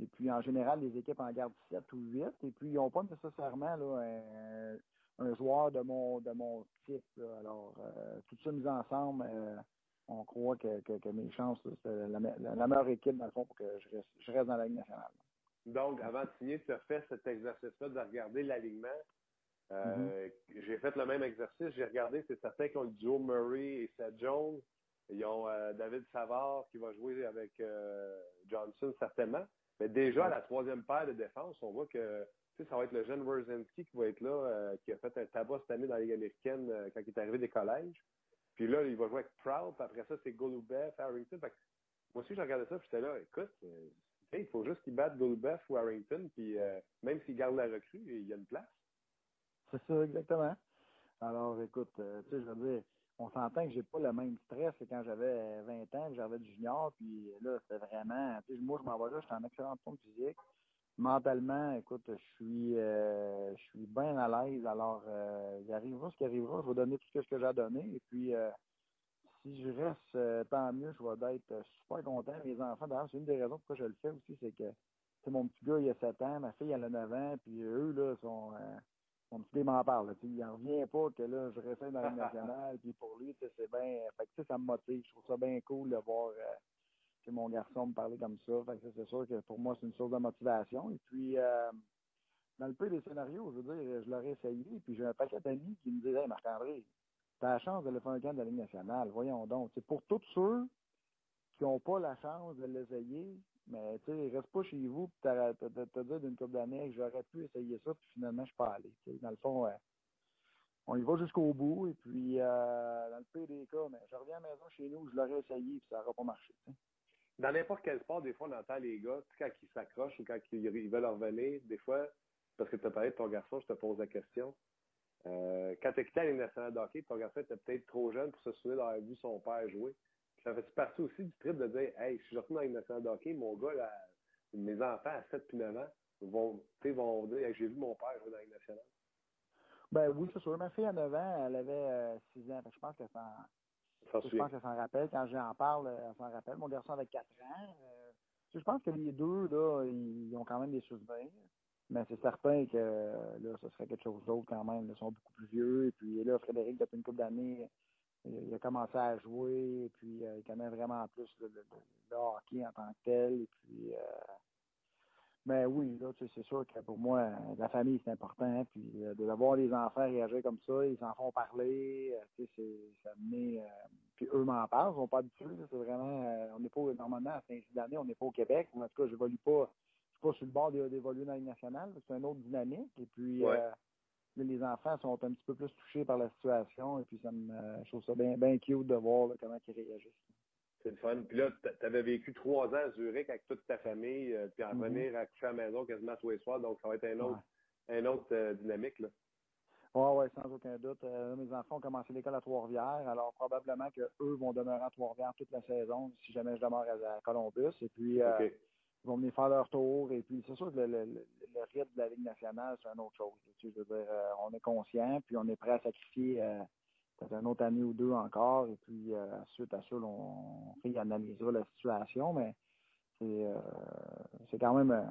Et puis en général, les équipes en gardent sept ou huit. Et puis ils n'ont pas nécessairement un, joueur de mon de mon type. Alors, euh, tout ça mis ensemble, euh, on croit que, mes chances, c'est la, meilleure équipe, dans le fond, pour que je je reste dans la Ligue nationale. Donc, avant de signer, tu as fait cet exercice-là de regarder l'alignement. Euh, mm-hmm. J'ai fait le même exercice. J'ai regardé, c'est certain qu'ils ont le duo Murray et Seth Jones. Ils ont euh, David Savard qui va jouer avec euh, Johnson, certainement. Mais déjà, à la troisième paire de défense, on voit que ça va être le jeune Werzinski qui va être là, qui a fait un tabac cette année dans la Ligue américaine quand il est arrivé des collèges. Puis là, il va jouer avec Proud. Puis après ça, c'est Golubev, Harrington. moi aussi, j'ai regardé ça, puis j'étais là, écoute, il faut juste qu'il batte Goldbuff ou Harrington, puis euh, même s'il garde la recrue, il y a une place. C'est ça, exactement. Alors, écoute, euh, tu sais, je veux dire, on s'entend que j'ai pas le même stress que quand j'avais 20 ans, que j'avais du junior, puis là, c'était vraiment, tu sais, moi, je m'en vais là, je suis en excellente forme physique. Mentalement, écoute, je suis, euh, je suis bien à l'aise. Alors, il arrivera ce qui arrivera. Je vais donner tout ce que j'ai à donner. Et puis, si je reste, euh, tant mieux, je vais être euh, super content. Mes enfants, d'ailleurs, c'est une des raisons pourquoi je le fais aussi, c'est que mon petit gars, il a 7 ans, ma fille, elle a 9 ans, puis eux, là, sont. Euh, mon petit gars m'en parle. il n'en revient pas que là, je reste dans la nationale, puis pour lui, c'est bien. Fait que ça me motive. Je trouve ça bien cool de voir mon garçon me parler comme ça. Fait que c'est sûr que pour moi, c'est une source de motivation. Et puis dans le peu des scénarios, je veux dire, je l'aurais essayé, puis j'ai un paquet d'amis qui me disaient Marc-André, tu la chance de le faire un camp de la Ligue nationale. Voyons donc. C'est pour tous ceux qui n'ont pas la chance de l'essayer, mais tu sais, reste pas chez vous et te dire d'une couple d'années que j'aurais pu essayer ça, puis finalement, je suis pas allé. Dans le fond, on y va jusqu'au bout, et puis euh, dans le pire des cas, mais je reviens à la maison chez nous, je l'aurais essayé, puis ça n'aura pas marché. Dans n'importe quel sport, des fois, on entend les gars, quand ils s'accrochent ou quand ils veulent revenir, des fois, parce que tu as parlé de ton garçon, je te pose la question. Euh, quand tu as quitté la Ligue nationale de hockey, ton garçon était peut-être trop jeune pour se souvenir d'avoir vu son père jouer. ça fait partie aussi du trip de dire Hey, je suis retourné dans la Ligue nationale de hockey, mon gars, là, mes enfants à 7 puis 9 ans vont, vont dire J'ai vu mon père jouer dans la Ligue nationale. Ben oui, c'est sûr. Ma fille à 9 ans, elle avait 6 euh, ans. Je pense qu'elle s'en. Je pense qu'elle s'en rappelle. Quand j'en parle, elle s'en rappelle. Mon garçon avait 4 ans. Euh, je pense que les deux, là, ils ont quand même des souvenirs. Mais c'est certain que là, ce serait quelque chose d'autre quand même. Ils sont beaucoup plus vieux. Et puis là, Frédéric, depuis une couple d'années, il a commencé à jouer. Et puis euh, il connaît vraiment plus le, hockey en tant que tel. Et puis euh, Mais oui, là, c'est sûr que pour moi, la famille, c'est important. Puis euh, de voir les enfants réagir comme ça, ils s'en font parler, tu sais, ça puis eux m'en parlent, ils sont pas habitués. C'est vraiment. on n'est pas normalement à saint d'année, on n'est pas au Québec. En tout cas, je n'évolue pas. Pas sur le bord d'évoluer dans la nationale. C'est une autre dynamique. Et puis les enfants sont un petit peu plus touchés par la situation. Et puis ça me je trouve ça bien, bien cute de voir comment ils réagissent. C'est le fun. Puis là, tu avais vécu trois ans à Zurich avec toute ta famille, euh, puis en mm-hmm. venir à coucher à la maison quasiment tous les soirs, donc ça va être un autre, un autre euh, dynamique. Là. Oui, oui, sans aucun doute. Euh, mes enfants ont commencé l'école à Trois-Rivières, alors probablement qu'eux vont demeurer à Trois-Rivières toute la saison si jamais je demeure à, Columbus. Et puis, ils vont venir faire leur tour. Et puis, c'est sûr que le, rythme de la Ligue nationale, c'est une autre chose. Je veux dire, on est conscient, puis on est prêt à sacrifier peut une autre année ou deux encore, et puis euh, suite à ça, on réanalysera la situation, mais c'est euh, quand même euh,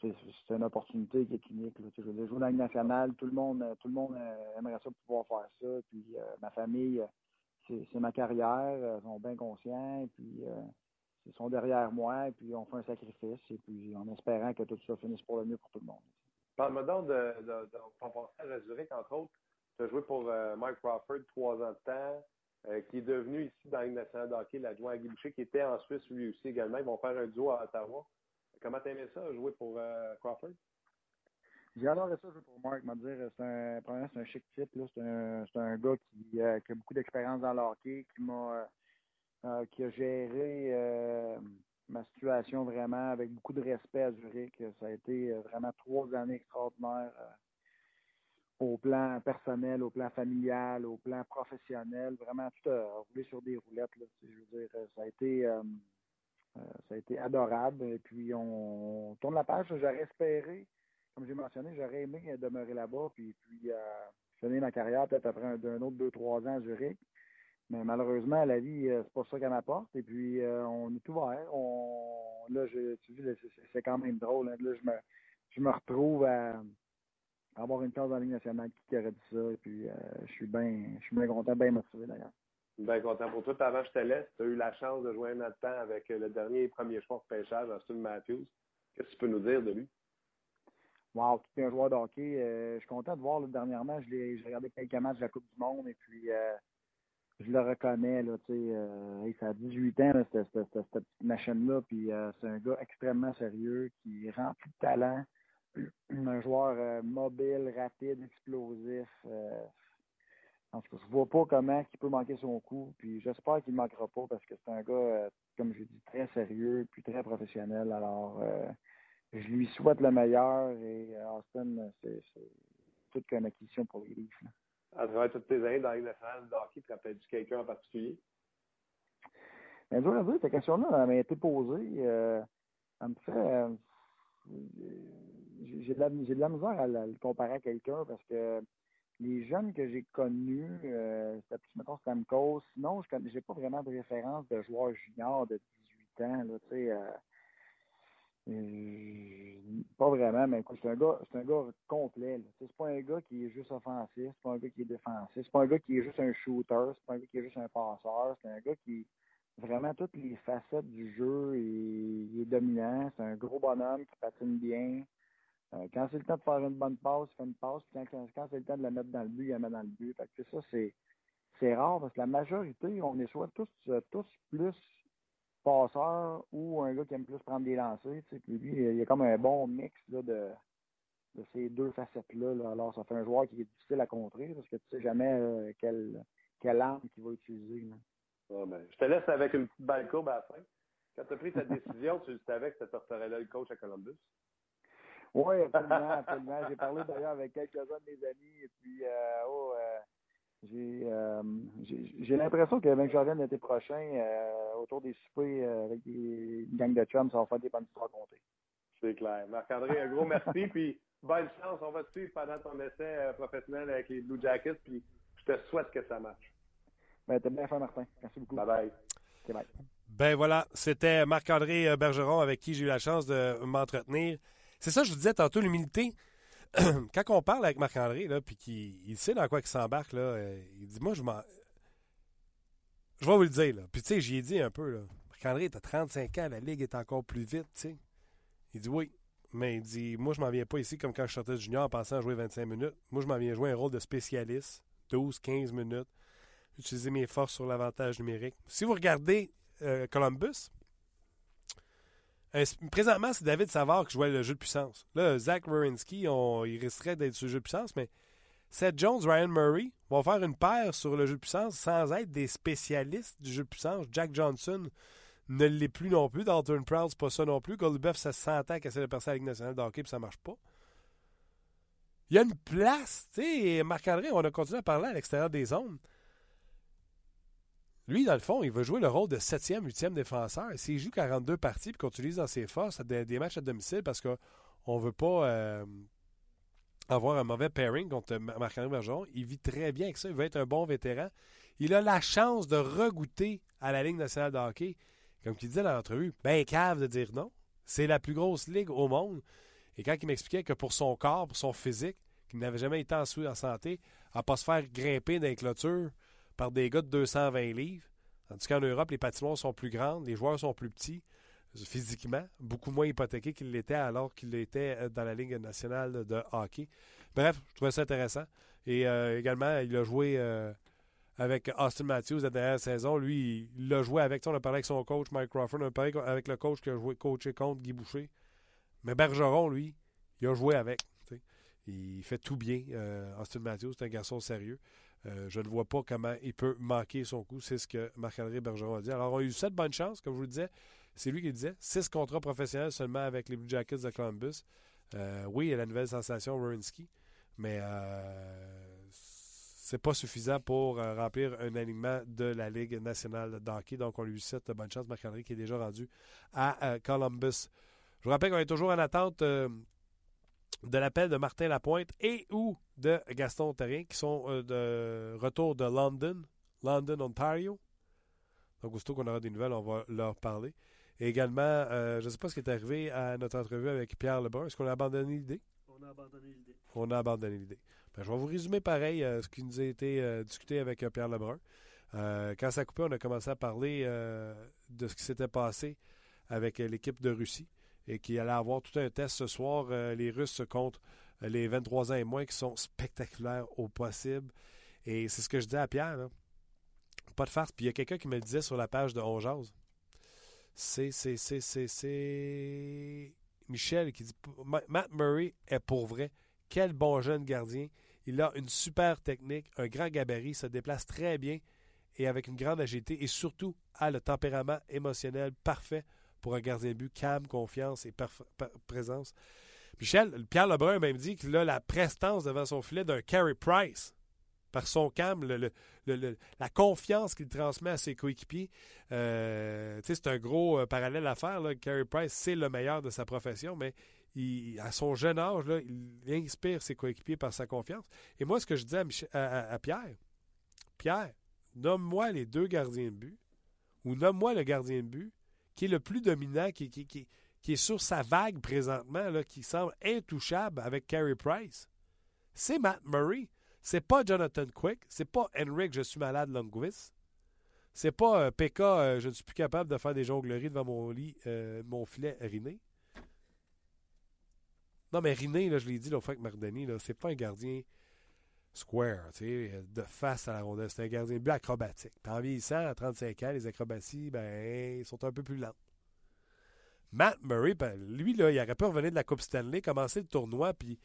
c'est une opportunité qui est unique. Là. Je veux dire, jouer dans la nationale, tout le monde, tout le monde aimerait ça pouvoir faire ça. Puis ma famille, c'est ma carrière, ils sont bien conscients, et puis ils sont derrière moi, et puis on fait un sacrifice, et puis en espérant que tout ça finisse pour le mieux pour tout le monde. Parle-moi donc de, de, de, de, Zurich, entre autres. Tu as joué pour euh, Mike Crawford trois ans de temps, euh, qui est devenu ici dans une nationale de hockey l'adjoint à Guy Boucher, qui était en Suisse lui aussi également. Ils vont faire un duo à Ottawa. Comment t'aimais ça, jouer pour euh, Crawford? J'ai adoré ça jouer pour Mark. dire, c'est un, c'est un chic type. C'est un, un, gars qui, qui a beaucoup d'expérience dans le hockey, qui m'a qui a géré ma situation vraiment avec beaucoup de respect à Zurich. Ça a été vraiment trois années extraordinaires au plan personnel, au plan familial, au plan professionnel, vraiment tout a roulé sur des roulettes. Je veux dire, ça a été euh, euh, ça a été adorable. Et puis on, tourne la page. J'aurais espéré, comme j'ai mentionné, j'aurais aimé demeurer là-bas, puis, puis euh, finir ma carrière peut-être après un, autre deux, trois ans à Zurich. Mais malheureusement, la vie, c'est pas ça qu'elle m'apporte. Et puis on est ouvert. On, là, je, tu vois, c'est quand même drôle. Hein. Là, je me, je me retrouve à avoir une case dans la Ligue nationale qui aurait dit ça. Et puis, euh, je suis bien je suis bien content, bien motivé d'ailleurs. Bien content pour toi. Avant, je te laisse. Tu as eu la chance de jouer un autre temps avec le dernier et premier choix de pêchage, Austin Matthews. Qu'est-ce que tu peux nous dire de lui? Wow, tout un joueur de hockey. Euh, je suis content de voir, dernièrement, j'ai regardé quelques matchs de la Coupe du Monde et puis euh, je le reconnais, là, tu sais, ça a 18 ans, cette, petite machine-là, puis c'est un gars extrêmement sérieux qui est rempli de talent un joueur euh, mobile, rapide, explosif. Euh, en tout cas, je vois pas comment il peut manquer son coup. Puis j'espère qu'il ne manquera pas parce que c'est un gars, euh, comme je dis, très sérieux puis très professionnel. Alors, je lui souhaite le meilleur et Austin, c'est toute qu'une acquisition pour les Leafs. À travers toutes tes années dans les nationale de hockey, tu rappelles-tu quelqu'un en particulier? Bien, je dois dire, cette question-là m'a été posée. elle me fait j'ai de, la, de la misère à, le comparer à quelqu'un parce que les jeunes que j'ai connus, euh, c'était plus, mettons, Stamkos. Sinon, je n'ai pas vraiment de référence de joueurs juniors de 18 ans, là, sais. Euh, pas vraiment, mais écoute, c'est un gars, c'est un gars complet. C'est pas un gars qui est juste offensif, c'est pas un gars qui est défensif, c'est pas un gars qui est juste un shooter, c'est pas un gars qui est juste un passeur, c'est un gars qui vraiment toutes les facettes du jeu, il est dominant, c'est un gros bonhomme qui patine bien, euh, quand c'est le temps de faire une bonne passe, il fait une passe. Puis quand, quand, c'est le temps de la mettre dans le but, il la met dans le but. Que ça, c'est, c'est rare parce que la majorité, on est soit tous, tous plus passeurs ou un gars qui aime plus prendre des lancers. Puis lui, il y a comme un bon mix là, de, de ces deux facettes-là. Alors, ça fait un joueur qui est difficile à contrer parce que tu sais jamais euh, quelle, quelle arme qu'il va utiliser. Ah, ben, je te laisse avec une petite balle courbe à la fin. Quand tu as pris ta décision, tu savais que ça sortirait là le coach à Columbus? Oui, absolument, absolument. J'ai parlé d'ailleurs avec quelques-uns de mes amis et puis euh, oh, euh, euh, j'ai l'impression que même je l'été prochain, autour des soupers avec des, une gang de chums, ça va faire des bonnes histoires compter. C'est clair. Marc-André, un gros merci, puis bonne chance. On va te suivre pendant ton essai professionnel avec les Blue Jackets, puis je te souhaite que ça marche. Ben, t'es bien fait, Martin. Merci beaucoup. Bye bye. bye. Ben voilà, c'était Marc-André Bergeron avec qui j'ai eu la chance de m'entretenir. C'est ça, je vous disais tantôt, l'humilité. Quand on parle avec Marc-André, puis qu'il sait dans quoi il s'embarque, euh, il dit Moi, je m'en. Je vais vous le dire, là. Puis, tu sais, j'y ai dit un peu, là. Marc-André, t'as 35 ans, la Ligue est encore plus vite, tu. Il dit Oui. Mais il dit Moi, je m'en viens pas ici comme quand je sortais de junior en pensant à jouer 25 minutes. Moi, je m'en viens jouer un rôle de spécialiste, 12, 15 minutes, utiliser mes forces sur l'avantage numérique. Si vous regardez euh, Columbus, présentement, c'est David Savard qui jouait le jeu de puissance. Là, Zach Wierenski, il resterait d'être sur le jeu de puissance, mais Seth Jones, Ryan Murray vont faire une paire sur le jeu de puissance sans être des spécialistes du jeu de puissance. Jack Johnson ne l'est plus non plus. Dalton Proud, c'est pas ça non plus. Goldbuff, ça se ans qu'il essaie de passer à la Ligue nationale de hockey, puis ça marche pas. Il y a une place, tu sais, Marc-André, on a continué à parler à l'extérieur des zones. Lui, dans le fond, il veut jouer le rôle de 7e, 8e défenseur. S'il joue 42 parties et qu'on utilise dans ses forces des, des matchs à domicile parce qu'on ne veut pas euh, avoir un mauvais pairing contre Marc-André Bergeron, il vit très bien avec ça. Il veut être un bon vétéran. Il a la chance de regoûter à la Ligue nationale de hockey. Comme il disait dans l'entrevue, ben cave de dire non. C'est la plus grosse ligue au monde. Et quand il m'expliquait que pour son corps, pour son physique, qu'il n'avait jamais été en, en santé, à pas se faire grimper dans les clôtures, par des gars de 220 livres. Tandis qu'en Europe, les patinoires sont plus grandes, les joueurs sont plus petits physiquement, beaucoup moins hypothéqués qu'ils l'étaient alors qu'ils l'étaient euh, dans la Ligue nationale de hockey. Bref, je trouvais ça intéressant. Et euh, également, il a joué euh, avec Austin Matthews la dernière saison. Lui, il l'a joué avec, on a parlé avec son coach Mike Crawford, on a parlé avec le coach qui a joué coaché contre Guy Boucher. Mais Bergeron, lui, il a joué avec. Il fait tout bien. Austin Matthews, c'est un garçon sérieux. Euh, je ne vois pas comment il peut manquer son coup. C'est ce que Marc-André Bergeron a dit. Alors, on a eu sept bonnes chances, comme je vous le disais. C'est lui qui disait. Six contrats professionnels seulement avec les Blue Jackets de Columbus. Euh, oui, il y a la nouvelle sensation Wierenski, mais euh, c'est pas suffisant pour remplir un alignement de la Ligue nationale de hockey. Donc, on lui souhaite bonne chance, Marc-André, qui est déjà rendu à Columbus. Je vous rappelle qu'on est toujours en attente de l'appel de Martin Lapointe et ou de Gaston Terrien qui sont euh, de retour de London, London, Ontario. Donc, aussitôt qu'on aura des nouvelles, on va leur parler. Et également, euh, je ne sais pas ce qui est arrivé à notre entrevue avec Pierre Lebrun. Est-ce qu'on a abandonné l'idée? On a abandonné l'idée. On a abandonné l'idée. Ben, je vais vous résumer pareil euh, ce qui nous a été discuté avec Pierre Lebrun. quand ça a coupé, on a commencé à parler de ce qui s'était passé avec l'équipe de Russie et qu'il allait avoir tout un test ce soir. Euh, les Russes contre euh, les 23 ans et moins qui sont spectaculaires au possible. Et c'est ce que je dis à Pierre. Pas de farce. Puis il y a quelqu'un qui me le disait sur la page de Ongeaz. C'est, c'est, c'est, c'est, c'est Michel qui dit Matt Murray est pour vrai. Quel bon jeune gardien. Il a une super technique, un grand gabarit, se déplace très bien et avec une grande agilité et surtout a le tempérament émotionnel parfait pour un gardien de but, calme, confiance et présence. Michel, Pierre Lebrun même dit qu'il a la prestance devant son filet d'un Carey Price par son calme, la confiance qu'il transmet à ses coéquipiers. Euh, c'est un gros euh, parallèle à faire. Là. Carey Price, c'est le meilleur de sa profession, mais à son jeune âge, il inspire ses coéquipiers par sa confiance. Et moi, ce que je dis à, à Pierre, Pierre, nomme-moi les deux gardiens de but, ou nomme-moi le gardien de but qui est le plus dominant, qui, est sur sa vague présentement, là, qui semble intouchable avec Carey Price, c'est Matt Murray. C'est pas Jonathan Quick. C'est pas Henrik, je suis malade, Longvis. C'est pas euh, PK, euh, je ne suis plus capable de faire des jongleries devant mon lit, euh, mon filet Riné. Non, mais Riné, je l'ai dit l'autre fois avec Mardoni, c'est pas un gardien square, de face à la rondelle. C'est un gardien de acrobatique. Puis en vieillissant, à 35 ans, les acrobaties, ben, sont un peu plus lents. Matt Murray, ben, lui, là, il aurait pu revenir de la Coupe Stanley, commencer le tournoi, puis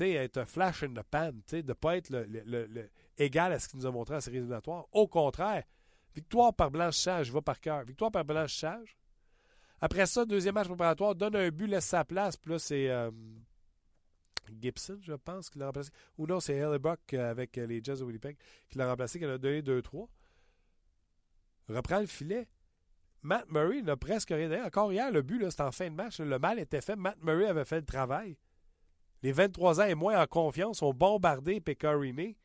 être un flash in the pan, de ne pas être le, égal à ce qu'il nous a montré en série éliminatoire. Au contraire, victoire par blanchissage, vais par cœur. Victoire par blanchissage. Après ça, deuxième match préparatoire, donne un but, laisse sa place, puis là, c'est. Euh, Gibson, je pense, qui l'a remplacé. Ou non, c'est Hellebuck euh, avec euh, les Jazz de Winnipeg qui l'a remplacé, qui a donné 2-3. Reprend le filet. Matt Murray n'a presque rien. Encore hier, le but, c'était en fin de match. le mal était fait. Matt Murray avait fait le travail. Les 23 ans et moins en confiance ont bombardé Pecorini.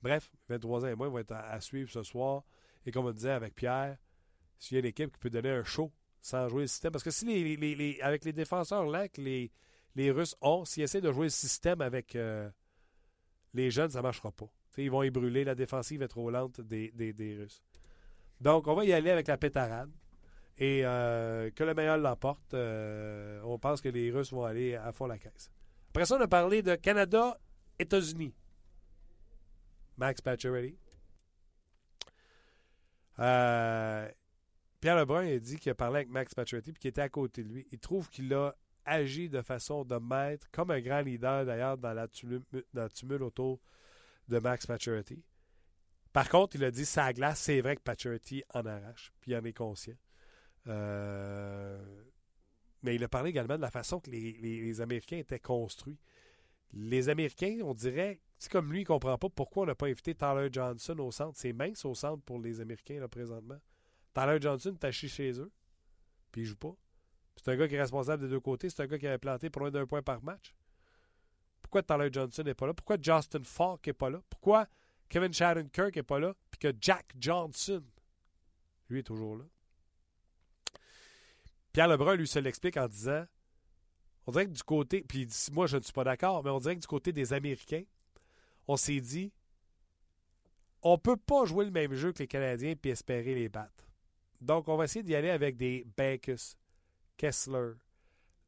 Bref, 23 ans et moins vont être à, suivre ce soir. Et comme on disait avec Pierre, s'il y a une équipe qui peut donner un show sans jouer le système. Parce que si les, avec les défenseurs là que les, les Russes ont, s'ils essaient de jouer le système avec euh, les jeunes, ça ne marchera pas. ils vont y brûler. La défensive est trop lente des, des, Russes. Donc, on va y aller avec la pétarade. et que le meilleur l'emporte. on pense que les Russes vont aller à fond la caisse. Après ça, on a parlé de Canada, États-Unis. Max Pacioretty. Euh, Pierre Lebrun a dit qu'il a parlé avec Max Pacioretty et qu'il était à côté de lui. Il trouve qu'il a agi de façon de maître, comme un grand leader d'ailleurs dans la tumulte, autour de Max Pacioretty. Par contre, il a dit ça glace, c'est vrai que Pacioretty en arrache, puis il en est conscient. Euh, mais il a parlé également de la façon que les Américains étaient construits les Américains, on dirait, c'est comme lui, il ne comprend pas pourquoi on n'a pas invité Tyler Johnson au centre. C'est mince au centre pour les Américains, là, présentement. Tyler Johnson acheté chez eux, puis il joue pas. C'est un gars qui est responsable des deux côtés. C'est un gars qui avait planté pour loin d'un point par match. Pourquoi Tyler Johnson n'est pas là? Pourquoi Justin Falk n'est pas là? Pourquoi Kevin Kirk n'est pas là? Puis que Jack Johnson, lui, est toujours là? Pierre Lebrun, lui, se l'explique en disant on dirait que du côté, puis moi je ne suis pas d'accord, mais on dirait que du côté des Américains, on s'est dit, on peut pas jouer le même jeu que les Canadiens puis espérer les battre. Donc on va essayer d'y aller avec des Backus, Kessler,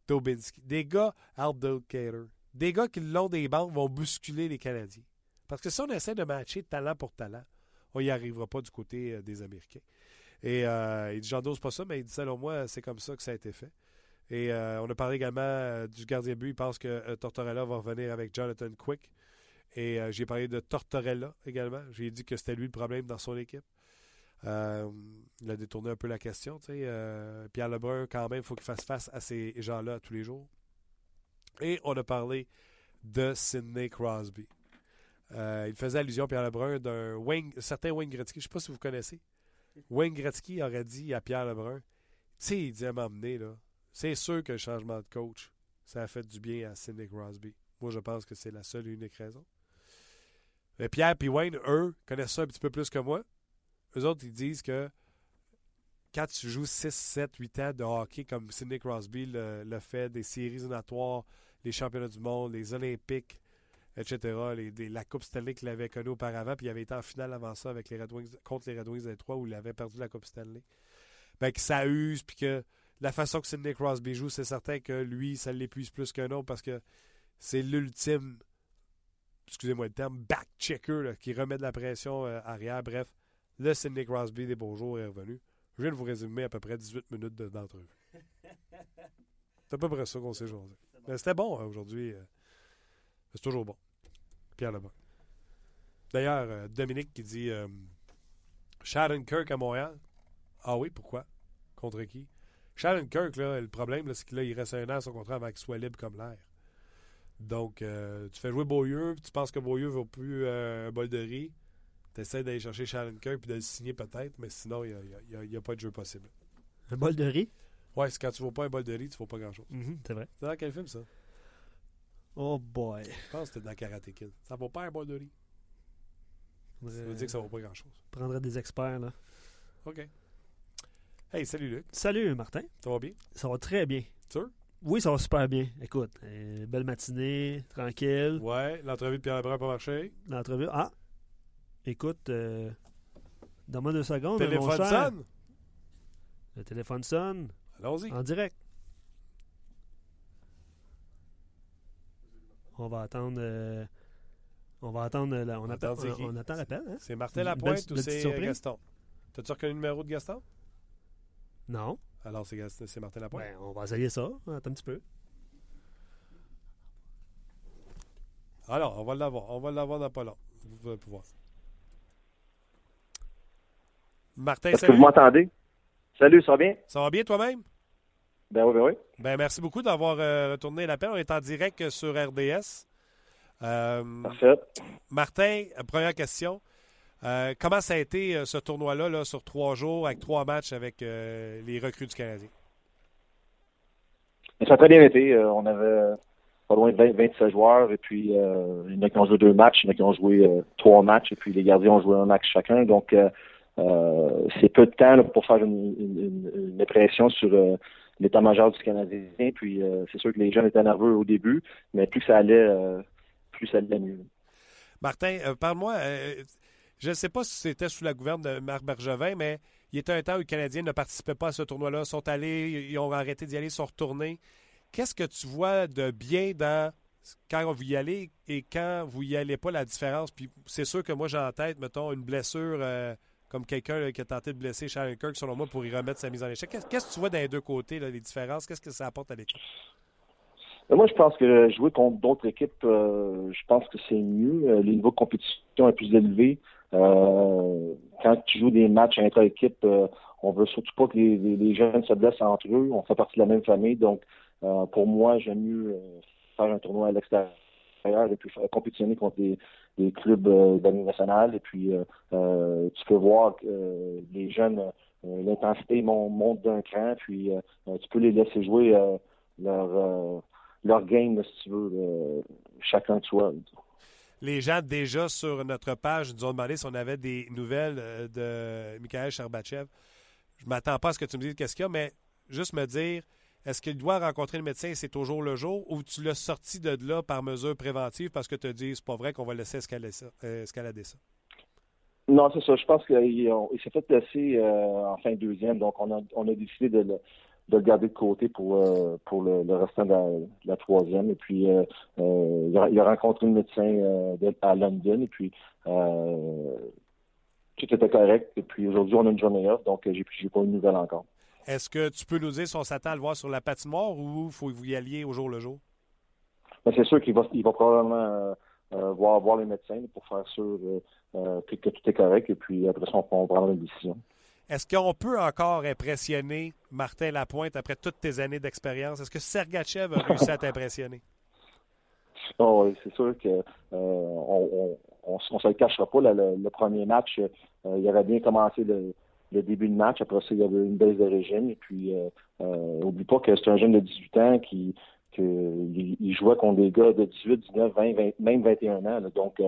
Dobinski, des gars Cater, des gars qui le long des bandes vont bousculer les Canadiens. Parce que si on essaie de matcher talent pour talent, on n'y arrivera pas du côté euh, des Américains. Et euh, il dit, j'en dose pas ça, mais il dit, selon moi, c'est comme ça que ça a été fait. Et euh, on a parlé également du gardien but. Il pense que Tortorella va revenir avec Jonathan Quick. Et j'ai parlé de Tortorella également. J'ai dit que c'était lui le problème dans son équipe. Il a détourné un peu la question. Pierre Lebrun, quand même, il faut qu'il fasse face à ces gens-là tous les jours. Et on a parlé de Sidney Crosby. il faisait allusion, Pierre Lebrun, d'un certain Wayne Gretzky. Je ne sais pas si vous connaissez. Wayne Gretzky aurait dit à Pierre Lebrun, tu sais, il à m'emmener, là, c'est sûr que le changement de coach, ça a fait du bien à Sidney Crosby. Moi, je pense que c'est la seule et unique raison. Mais Pierre et Wayne, eux, connaissent ça un petit peu plus que moi. Eux autres, ils disent que quand tu joues 6, 7, 8 ans de hockey comme Sidney Crosby le, fait, des séries éliminatoires, les championnats du monde, les Olympiques, etc., la Coupe Stanley qu'il avait connue auparavant, puis il avait été en finale avant ça avec les Red Wings, contre les Red Wings des Trois où il avait perdu la Coupe Stanley. Ben, que ça use, puis que la façon que Sidney Crosby joue, c'est certain que lui, ça l'épuise plus qu'un autre parce que c'est l'ultime, excusez-moi le terme, back-checker qui remet de la pression euh, arrière. Bref, le Sidney Crosby des beaux jours est revenu. Je viens de vous résumer à peu près 18 minutes d'entrevue. c'est à peu près ça qu'on s'est aujourd'hui. Mais c'était bon hein, aujourd'hui. Euh, c'est toujours bon. Pierre Lebon. D'ailleurs, euh, Dominique qui dit Sharon Kirk à Montréal. Ah oui, pourquoi? Contre qui? Shannon Kirk, là, le problème, c'est qu'il reste un an à son contrat avant qu'il soit libre comme l'air. Donc, euh, tu fais jouer Beaulieu, tu penses que Beaulieu ne vaut plus euh, un bol de riz. Tu essaies d'aller chercher Shannon Kirk puis de le signer peut-être, mais sinon, il n'y a, pas de jeu possible. Un bol de riz? Ouais, c'est quand tu ne vaux pas un bol de riz, tu ne vaux pas grand-chose. Mm-hmm, c'est vrai. C'est dans quel film, ça? Oh boy. Je pense que c'était dans Karate Kid. Ça ne vaut pas un bol de riz. Ça veut dire que ça ne vaut pas grand-chose. Prendrait des experts, là. OK. Hey, salut Luc. Salut Martin. Ça va bien? Ça va très bien. Sûr? Oui, ça va super bien. Écoute, euh, belle matinée, tranquille. Ouais, l'entrevue de Pierre Lebrun n'a pas marché? L'entrevue. Ah! Écoute, euh, donne-moi deux secondes. Le téléphone sonne. Le téléphone sonne. Allons-y. En direct. On va attendre. Euh, on va attendre. on, attend, on, attend l'appel. Hein? C'est Martin Lapointe ou c'est Gaston? T'as-tu reconnu le numéro de Gaston? Non. Alors, c'est Martin Lapointe? Ben, on va essayer ça. Attends un petit peu. Alors, on va l'avoir. On va l'avoir dans pas long. Vous allez pouvoir. Martin, Est-ce que vous m'entendez? Salut, ça va bien? Ça va bien toi-même? Ben oui, ben oui. Ben, merci beaucoup d'avoir euh, retourné l'appel. On est en direct sur RDS. Euh, Parfait. Martin, première question. Euh, comment ça a été euh, ce tournoi-là là, sur trois jours avec trois matchs avec les recrues du Canadien? Ça a très bien été. on avait pas loin de 20, 27 joueurs et puis il y en a qui ont joué deux matchs, il y en a qui ont joué trois matchs et puis les gardiens ont joué un match chacun. Donc c'est peu de temps pour faire une, impression sur l'état-major du Canadien. Puis c'est sûr que les jeunes étaient nerveux au début, mais plus ça allait, plus ça allait mieux. Martin, parle-moi Je ne sais pas si c'était sous la gouverne de Marc Bergevin, mais il était un temps où les Canadiens ne participaient pas à ce tournoi-là, sont allés, ils ont arrêté d'y aller, sont retournés. Qu'est-ce que tu vois de bien dans quand vous y allez et quand vous y allez pas, la différence? Puis c'est sûr que moi, j'ai en tête, mettons, une blessure euh, comme quelqu'un qui a tenté de blesser Sharon Kirk, selon moi, pour y remettre sa mise en échec. Qu'est-ce que tu vois dans les deux côtés, les différences? Qu'est-ce que ça apporte à l'équipe? Ben, moi, je pense que jouer contre d'autres équipes, euh, je pense que c'est mieux. Euh, le niveau de compétition est plus élevé. Euh, quand tu joues des matchs intra-équipe, euh, on veut surtout pas que les, jeunes se blessent entre eux. On fait partie de la même famille. Donc, pour moi, j'aime mieux faire un tournoi à l'extérieur et puis compétitionner contre des, des clubs de nationale. Et puis, tu peux voir les jeunes, l'intensité monte d'un cran. Puis, tu peux les laisser jouer leur leur game, si tu veux, chacun de soi. Les gens déjà sur notre page nous ont demandé si on avait des nouvelles euh, de Mikhail Sherbachev. Je m'attends pas à ce que tu me dises qu'est-ce qu'il y a, mais juste me dire, est-ce qu'il doit rencontrer le médecin et c'est toujours le jour ou tu l'as sorti de là par mesure préventive parce que tu te dis c'est pas vrai qu'on va laisser escalader ça? Euh, escalader ça? Non, c'est ça. Je pense qu'il s'est fait placer euh, en fin deuxième, donc on a, décidé de le, de garder de côté pour euh, pour le, restant de la, troisième. Et puis euh, il, a, rencontré le médecin à London et puis tout était correct. Et puis aujourd'hui, on a une journée off, donc j'ai pas une nouvelle encore. Est-ce que tu peux nous dire si on s'attend à le voir sur la patinoire ou faut vous y alliez au jour le jour? Ben, c'est sûr qu'il va, il va probablement voir, voir les médecins pour faire sûr que, tout est correct. Et puis après ça, on, on prendra une décision. Est-ce qu'on peut encore impressionner Martin Lapointe après toutes tes années d'expérience? Est-ce que Sergachev a réussi à t'impressionner? Oh, c'est sûr que euh, on, on, se le cachera pas. le, premier match, euh, il avait bien commencé le, début de match. Après ça, il y avait une baisse de régime. Et puis, euh, euh oublie pas que c'est un jeune de 18 ans qui, jouait contre des gars de 18, 19, 20, 20 même 21 ans. Donc,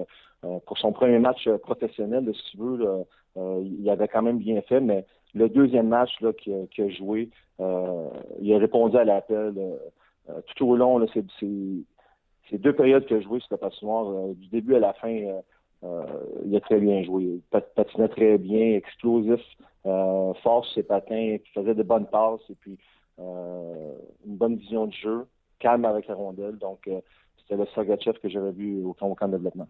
pour son premier match professionnel, si tu veux, euh, il avait quand même bien fait, mais le deuxième match là, qu'il a, joué, euh, il a répondu à l'appel euh, tout au long. Là, c'est, deux périodes qu'il a joué sur la patinoire. du début à la fin, il a très bien joué. Il patinait très bien, explosif, fort sur ses patins, il faisait de bonnes passes et puis une bonne vision du jeu, calme avec la rondelle. Donc, c'était le Sagachev que j'avais vu au camp de développement.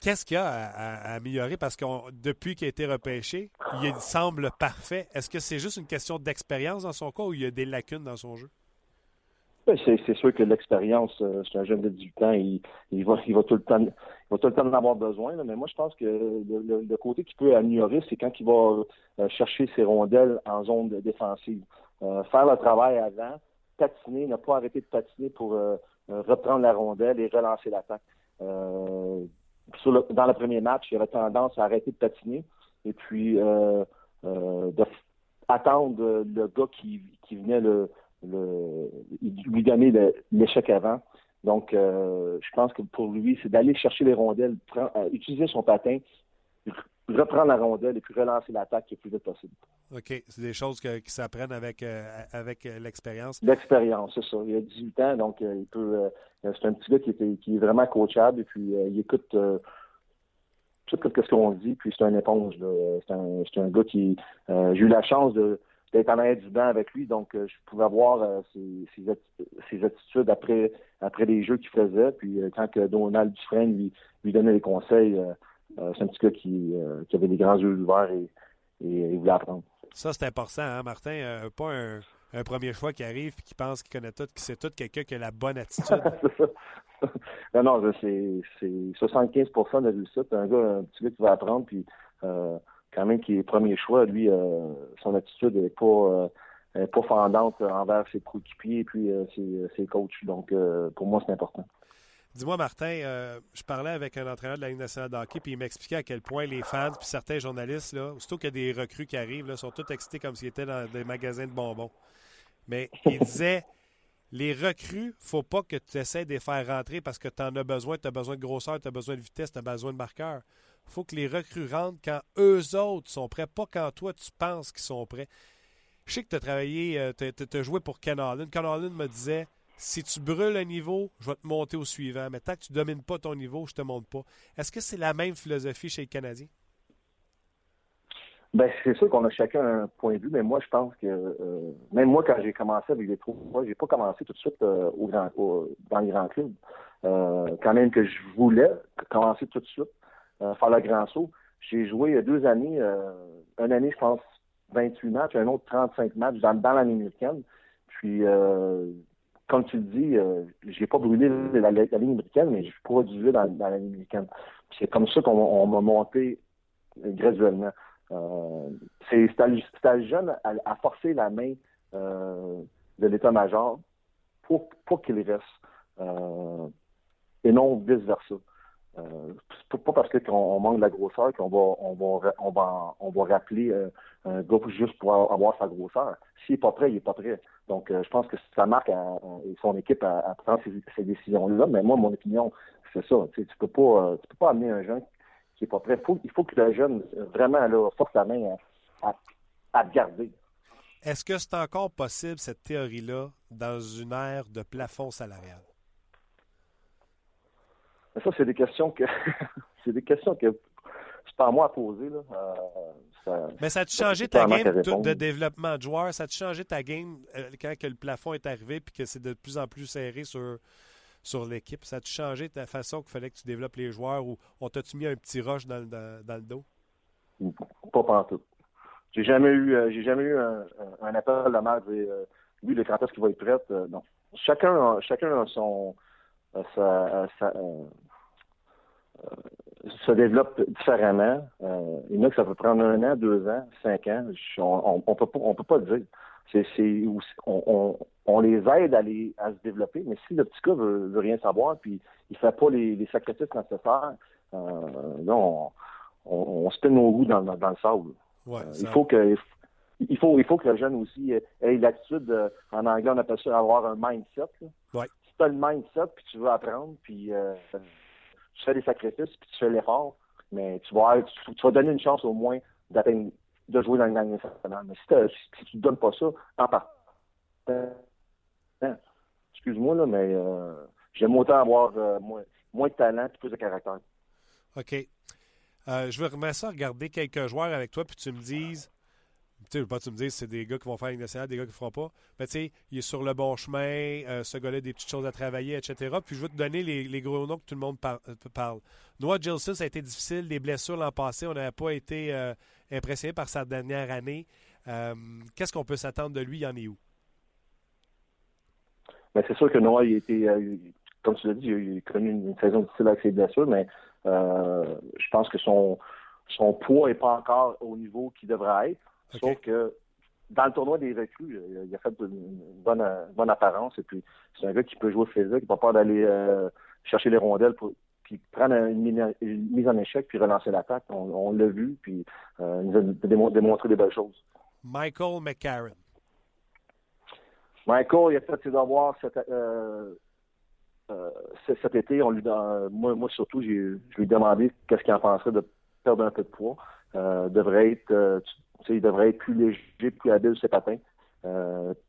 Qu'est-ce qu'il y a à, améliorer? Parce que depuis qu'il a été repêché, il semble parfait. Est-ce que c'est juste une question d'expérience dans son cas ou il y a des lacunes dans son jeu? Ben, c'est sûr que l'expérience, euh, c'est un jeune de 18 ans, il, va, il va tout le temps, va tout le temps en avoir besoin. mais moi, je pense que le, côté qu'il peut améliorer, c'est quand il va euh, chercher ses rondelles en zone défensive. Euh, faire le travail avant, patiner, ne pas arrêter de patiner pour reprendre la rondelle et relancer l'attaque dans le premier match, il avait tendance à arrêter de patiner et puis euh, euh, attendre le gars qui, qui venait le, lui donner l'échec avant. Donc, euh, je pense que pour lui, c'est d'aller chercher les rondelles, utiliser son patin, reprendre la rondelle et puis relancer l'attaque le plus vite possible. OK. C'est des choses qui s'apprennent avec, avec l'expérience. L'expérience, c'est ça. Il a 18 ans, donc il peut euh, c'est un petit gars qui, est vraiment coachable et puis euh, il écoute euh, tout ce qu'on dit, puis c'est un éponge. C'est un, un, gars qui. J'ai eu la chance d'être en arrière du banc avec lui, donc je pouvais voir ses, ses, attitudes après, après les jeux qu'il faisait. Puis quand que Donald Dufresne lui, lui donnait des conseils, c'est un petit gars qui, qui, avait des grands yeux ouverts et, et, il voulait apprendre. Ça, c'est important, hein, Martin? pas un un premier choix qui arrive et qui pense qu'il connaît tout, qui sait tout, quelqu'un qui a la bonne attitude. non, non, c'est 75% de réussite. Un gars, un petit gars qui va apprendre, puis euh, quand même qui est premier choix, lui, euh, son attitude n'est pas, euh, pas fendante envers ses coéquipiers et puis ses, ses, coachs. Donc, pour moi, c'est important. Dis-moi, Martin, je parlais avec un entraîneur de la Ligue nationale de hockey, puis il m'expliquait à quel point les fans, puis certains journalistes, là, aussitôt qu'il y a des recrues qui arrivent, là, sont tous excités comme s'ils étaient dans des magasins de bonbons. Mais il disait les recrues, faut pas que tu essaies de les faire rentrer parce que tu en as besoin, tu as besoin de grosseur, tu as besoin de vitesse, tu as besoin de marqueur. Faut que les recrues rentrent quand eux autres sont prêts, pas quand toi tu penses qu'ils sont prêts. Je sais que tu as travaillé, euh, tu as, joué pour Ken Allen. Ken Allen me disait si tu brûles un niveau, je vais te monter au suivant. Mais tant que tu ne domines pas ton niveau, je ne te monte pas. Est-ce que c'est la même philosophie chez les Canadiens? Ben, c'est sûr qu'on a chacun un point de vue, mais moi, je pense que euh, même moi, quand j'ai commencé avec les trous, moi, j'ai pas commencé tout de suite euh, au grand, dans les grands clubs. Quand même que je voulais commencer tout de suite, faire le grand saut. J'ai joué deux années, une année, je pense, 28 matchs, un autre 35 matchs dans, dans l'année américaine. Puis, comme tu le dis, j'ai pas brûlé la, ligne américaine, mais je produisais dans, dans l'année américaine. C'est comme ça qu'on m'a monté graduellement. Euh, c'est à jeune à, forcer la main euh, de l'état-major pour, qu'il reste euh, et non vice-versa. Euh, pas parce qu'on manque de la grosseur qu'on va on va on va on va rappeler un gars juste pour avoir sa grosseur. S'il n'est pas prêt, il n'est pas prêt. Donc je pense que ça marque et son équipe à, prendre ces, décisions-là. Mais moi, mon opinion, c'est ça. Tu, sais, peux pas tu peux pas amener un jeune pas prêt. il faut que le jeune, vraiment, là, force la main à, à, garder. Est-ce que c'est encore possible, cette théorie-là, dans une ère de plafond salarial? Ça, c'est des questions que c'est des questions que c'est pas à moi à poser. Là. Euh, Mais ça a changé ta game de, développement de joueurs? Ça a changé ta game quand que le plafond est arrivé et que c'est de plus en plus serré sur sur l'équipe? Ça a-tu changé ta façon qu'il fallait que tu développes les joueurs ou on t'a-tu mis un petit rush dans, le dos? Pas partout. J'ai jamais eu euh, j'ai jamais eu un, appel de la de euh, lui le quand est-ce qu'il va être prêt. Euh, non. Chacun chacun a son se développe différemment. il y en a que ça peut prendre un an, deux ans, cinq ans. On, on, peut pas on peut pas le dire c'est on, on, les aide à, les, à se développer, mais si le petit gars veut, veut rien savoir, puis il fait pas les, les sacrifices nécessaires, euh, là, on, on, on se nos roues dans, dans, le sable. Ouais, euh, il faut que il faut, il faut que le jeune aussi ait l'attitude, en anglais, on appelle ça avoir un mindset. Ouais. Tu as puis tu veux apprendre, puis euh, tu fais des sacrifices, puis tu fais l'effort, mais tu vas, tu, donner une chance au moins d'atteindre de jouer dans le gang nationale. Mais si, tu ne donnes pas ça, en part. Hein, excuse-moi, là, mais euh, j'aime autant avoir euh, moins, de talent et plus de caractère. OK. Je vais remettre à regarder quelques joueurs avec toi, puis tu me dises. Tu pas tu me dises c'est des gars qui vont faire une nationale, des gars qui ne feront pas. Mais tu sais, il est sur le bon chemin, ce gars-là a des petites choses à travailler, etc. Puis je vais te donner les, les gros noms que tout le monde parle. Noah Gilson, ça a été difficile, des blessures l'an passé. On n'avait pas été impressionné par sa dernière année. Euh, qu'est-ce qu'on peut s'attendre de lui? Il en est où? Ben, c'est sûr que Noah, il était, euh, comme tu l'as dit, il a connu une, saison difficile avec ses blessures, mais euh, je pense que son, son poids n'est pas encore au niveau qu'il devrait être. Sauf que dans le tournoi des recrues, il a fait une bonne, bonne apparence et puis c'est un gars qui peut jouer physique, qui n'a pas peur d'aller chercher les rondelles pour, puis prendre une, mise en échec puis relancer l'attaque. On, l'a vu, puis euh, nous a démontré des belles choses. Michael McCarron. Michael, il a fait ses devoirs cet, euh, euh, cet été. On lui, moi, moi, surtout, je lui ai demandé qu'est-ce qu'il en penserait de perdre un peu de poids. devrait être, il devrait être plus léger, plus habile ses patins.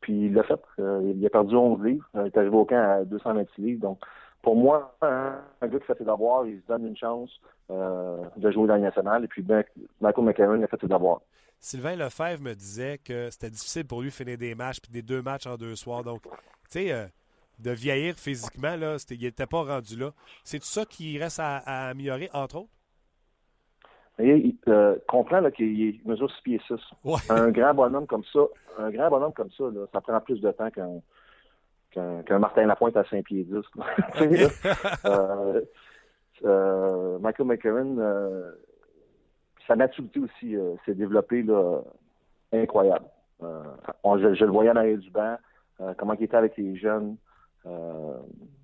puis il l'a fait. il a perdu 11 livres. Il est arrivé au camp à 226 livres. Donc, pour moi, un, gars qui fait ses devoirs, il se donne une chance euh, de jouer dans le national. Et puis, ben, Michael McCarron a fait ses devoirs. Sylvain Lefebvre me disait que c'était difficile pour lui finir des matchs, puis des deux matchs en deux soirs. Donc, tu sais, euh, de vieillir physiquement, là, il n'était pas rendu là. C'est tout ça qui reste à, améliorer, entre autres? Il, euh, comprend qu'il mesure 6 pieds 6. Un grand bonhomme comme ça, un grand bonhomme comme ça, là, ça prend plus de temps qu'un Martin Lapointe à 5 pieds 10. euh, euh, Michael McCarron, euh, sa maturité aussi euh, s'est développée là, incroyable. Euh, on, je, je, le voyais en arrière du banc, comment il était avec les jeunes.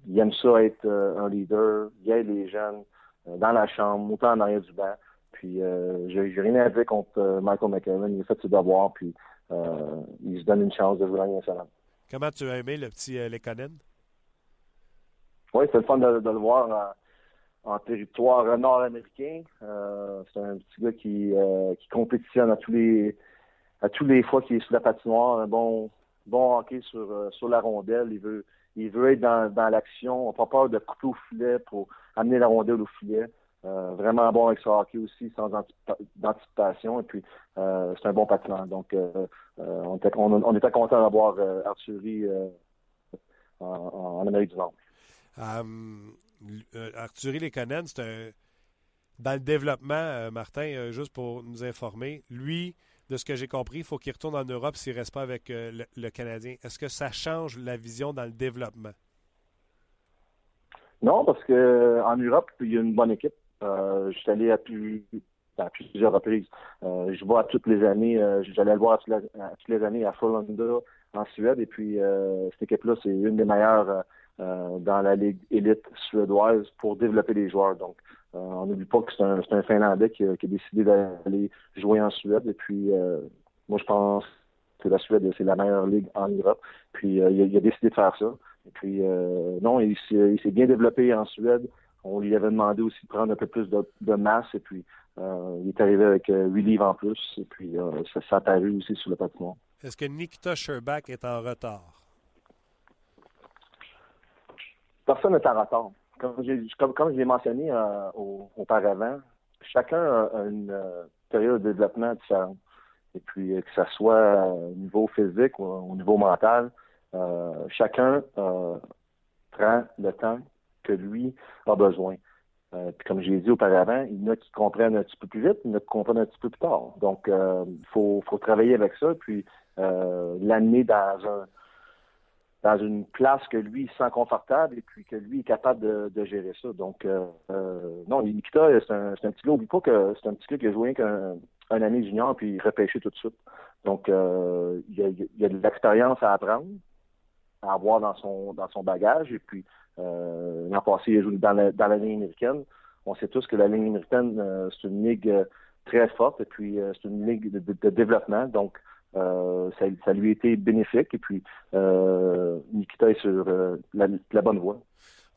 il aime ça être un leader, il aide les jeunes dans la chambre, autant en arrière du banc. Puis j'ai rien à dire contre Michael McCarron. Il a fait ses devoirs, puis il se donne une chance de jouer dans nationale. Comment tu as aimé le petit euh, Lekonen? Oui, c'est le fun de, le voir en, territoire nord-américain. Euh, c'est un petit gars qui, euh, qui compétitionne à tous les à tous les fois qu'il est sur la patinoire, un bon bon hockey sur, sur la rondelle. Il veut il veut être dans, dans l'action, on pas peur de couper au filet pour amener la rondelle au filet. Euh, vraiment bon avec son hockey aussi, sans anticipation. Et puis, euh, c'est un bon patineur. Donc, euh, on, était, on, était content d'avoir Arthurie en, en, Amérique du Nord. Arthurie Lekonen, c'est un. Dans le développement, Martin, juste pour nous informer, lui, de ce que j'ai compris, il faut qu'il retourne en Europe s'il ne reste pas avec le, Canadien. Est-ce que ça change la vision dans le développement? Non, parce qu'en Europe, il y a une bonne équipe. Euh, je suis allé à, plusieurs reprises. Euh, je vois toutes les années, euh, j'allais le voir à toutes, les années à Frölunda en Suède. Et puis cette équipe-là, c'est une des meilleures dans la ligue élite suédoise pour développer les joueurs. Donc, on n'oublie pas que c'est un, Finlandais qui a, décidé d'aller jouer en Suède. Et puis, moi, je pense que la Suède, c'est la meilleure ligue en Europe. Puis, il a, décidé de faire ça. Et puis, non, il s'est bien développé en Suède. On lui avait demandé aussi de prendre un peu plus de, masse et puis euh, il est arrivé avec euh, huit livres en plus et puis euh, ça s'est apparu aussi sur le patinoire. Est-ce que Nikita Sherbak est en retard? Personne n'est en retard. Comme, comme, je l'ai mentionné auparavant, chacun a une période de développement différente. Et puis, que ce soit au niveau physique ou au niveau mental, chacun prend le temps que lui a besoin. Euh, comme j'ai dit auparavant, il y en a qui comprennent un petit peu plus vite, il y en a qui comprennent un petit peu plus tard. Donc, il euh, faut, travailler avec ça, puis euh, l'amener dans un dans une place que lui il sent confortable et puis que lui est capable de, gérer ça. Donc, non, Nikita, c'est un, petit gars. Oublie pas que c'est un petit gars qui a joué qu'un un année junior puis il repêché tout de suite. Donc, il y, a, a de l'expérience à apprendre, à avoir dans son dans son bagage et puis L'an passé, il a joué dans la, dans la ligne américaine. On sait tous que la ligne américaine, euh, c'est une ligue euh, très forte et puis euh, c'est une ligue de, développement. Donc, ça, lui a été bénéfique et puis Nikita est sur la, bonne voie.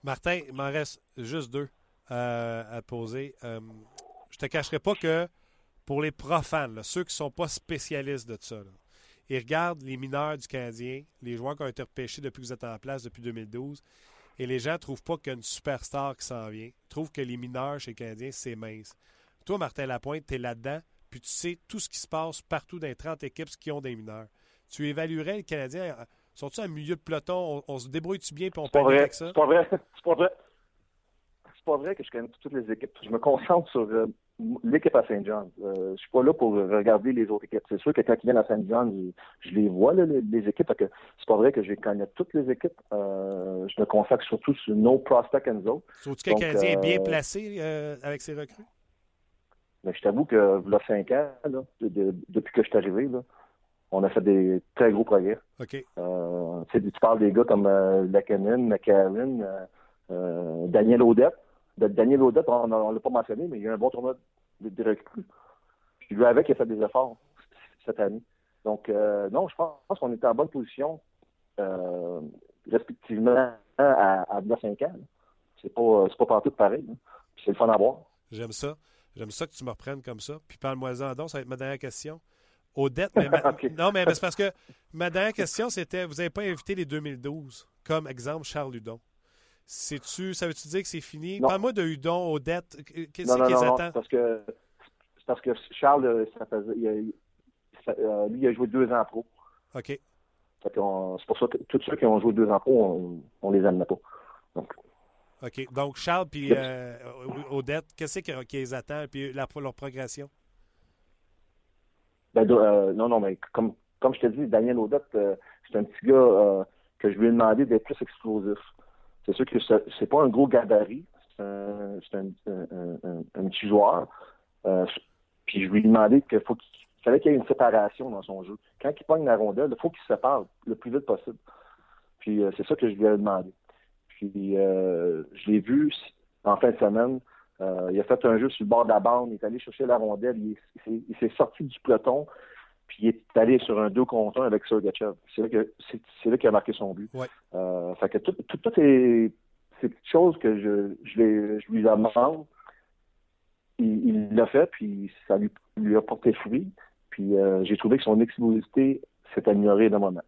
Martin, il m'en reste juste deux à poser. je te cacherai pas que pour les profanes, ceux qui ne sont pas spécialistes de ça, ils regardent les mineurs du Canadien, les joueurs qui ont été repêchés depuis que vous êtes en place depuis 2012, et les gens ne trouvent pas qu'il y a une superstar qui s'en vient. Ils trouvent que les mineurs chez les Canadiens, c'est mince. Toi, Martin Lapointe, tu es là-dedans, puis tu sais tout ce qui se passe partout dans les 30 équipes qui ont des mineurs. Tu évaluerais les Canadiens. Euh, sont-ils en milieu de peloton? On, se débrouille-tu bien puis on parle avec ça? C'est pas vrai. C'est pas vrai. C'est pas vrai que je connais toutes les équipes. Je me concentre sur euh, l'équipe à Saint-Jean. Euh, je suis pas là pour regarder les autres équipes. C'est sûr que quand ils viennent à Saint-Jean, je, les vois, les, équipes. que c'est pas vrai que je connais toutes les équipes. Euh, je me consacre surtout sur nos prospects and autres. Trouves-tu que Canadien est bien euh, placé euh, avec ses recrues? Mais je t'avoue que, là, cinq ans, là, depuis que je suis arrivé, là, on a fait des très gros progrès. OK. Euh, tu parles des gars comme euh, McCarron, Daniel Odette. Daniel Odette, on ne l'a pas mentionné, mais il y a un bon tournoi de, recrues. Puis lui avec, il a fait des efforts cette année. Donc, euh, non, je pense, qu'on est en bonne position, euh, respectivement, à, à 5 ans. C'est pas, pas partout pareil. C'est le fun à voir. J'aime ça. J'aime ça que tu me reprennes comme ça. Puis parle-moi-en donc, ça va être ma dernière question. Odette, mais non, mais c'est parce que ma dernière question, c'était vous n'avez pas invité les 2012 comme exemple Charles Ludon. C'est-tu, ça veut-tu dire que c'est fini? Parle-moi de Hudon, Odette. Qu'est-ce qu'ils attendent? parce que, parce que Charles, euh, ça faisait, il euh, lui, il a joué deux ans pro. OK. C'est pour ça que tous ceux qui ont joué deux ans pro, on, ne les aime pas. Donc. OK. Donc, Charles puis euh, Odette, qu'est-ce qui les attend? Puis la, leur progression? Ben, non, non, mais comme, comme je te dis, Daniel Odette, c'est un petit gars que je lui ai demandé d'être plus explosif. C'est sûr que c'est pas un gros gabarit, c'est un, petit joueur. Euh, puis je lui ai demandé qu'il faut qu'il fallait qu'il y ait une séparation dans son jeu. Quand il pogne la rondelle, il faut qu'il se sépare le plus vite possible. Puis euh, c'est ça que je lui ai demandé. Puis euh, je l'ai vu en fin de semaine. il a fait un jeu sur le bord de la bande, il est allé chercher la rondelle, il, s'est sorti du peloton, puis il est allé sur un 2 contre 1 avec Sergachev. C'est là que c'est là qu'il a marqué son but. Euh, fait que tout, tout, tout est c'est quelque chose que je, je, je lui demande. Il l'a fait, puis ça lui, lui, a porté fruit. Puis euh, j'ai trouvé que son explosivité s'est améliorée d'un moment.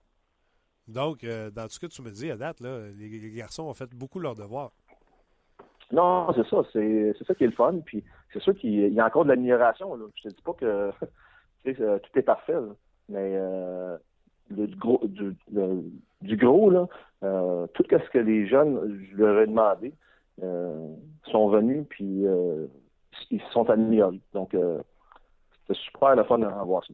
Donc, dans tout ce que tu me dis à date, là, les, garçons ont fait beaucoup leur devoir. Non, c'est ça. C'est ça qui est le fun. Puis c'est sûr qu'il y a encore de l'amélioration. Je te dis pas que tout est parfait. Mais du gros, du, du gros là, tout ce que les jeunes, je leur ai demandé, sont venus, puis ils se sont améliorés. Donc, c'est super le fun de voir ça.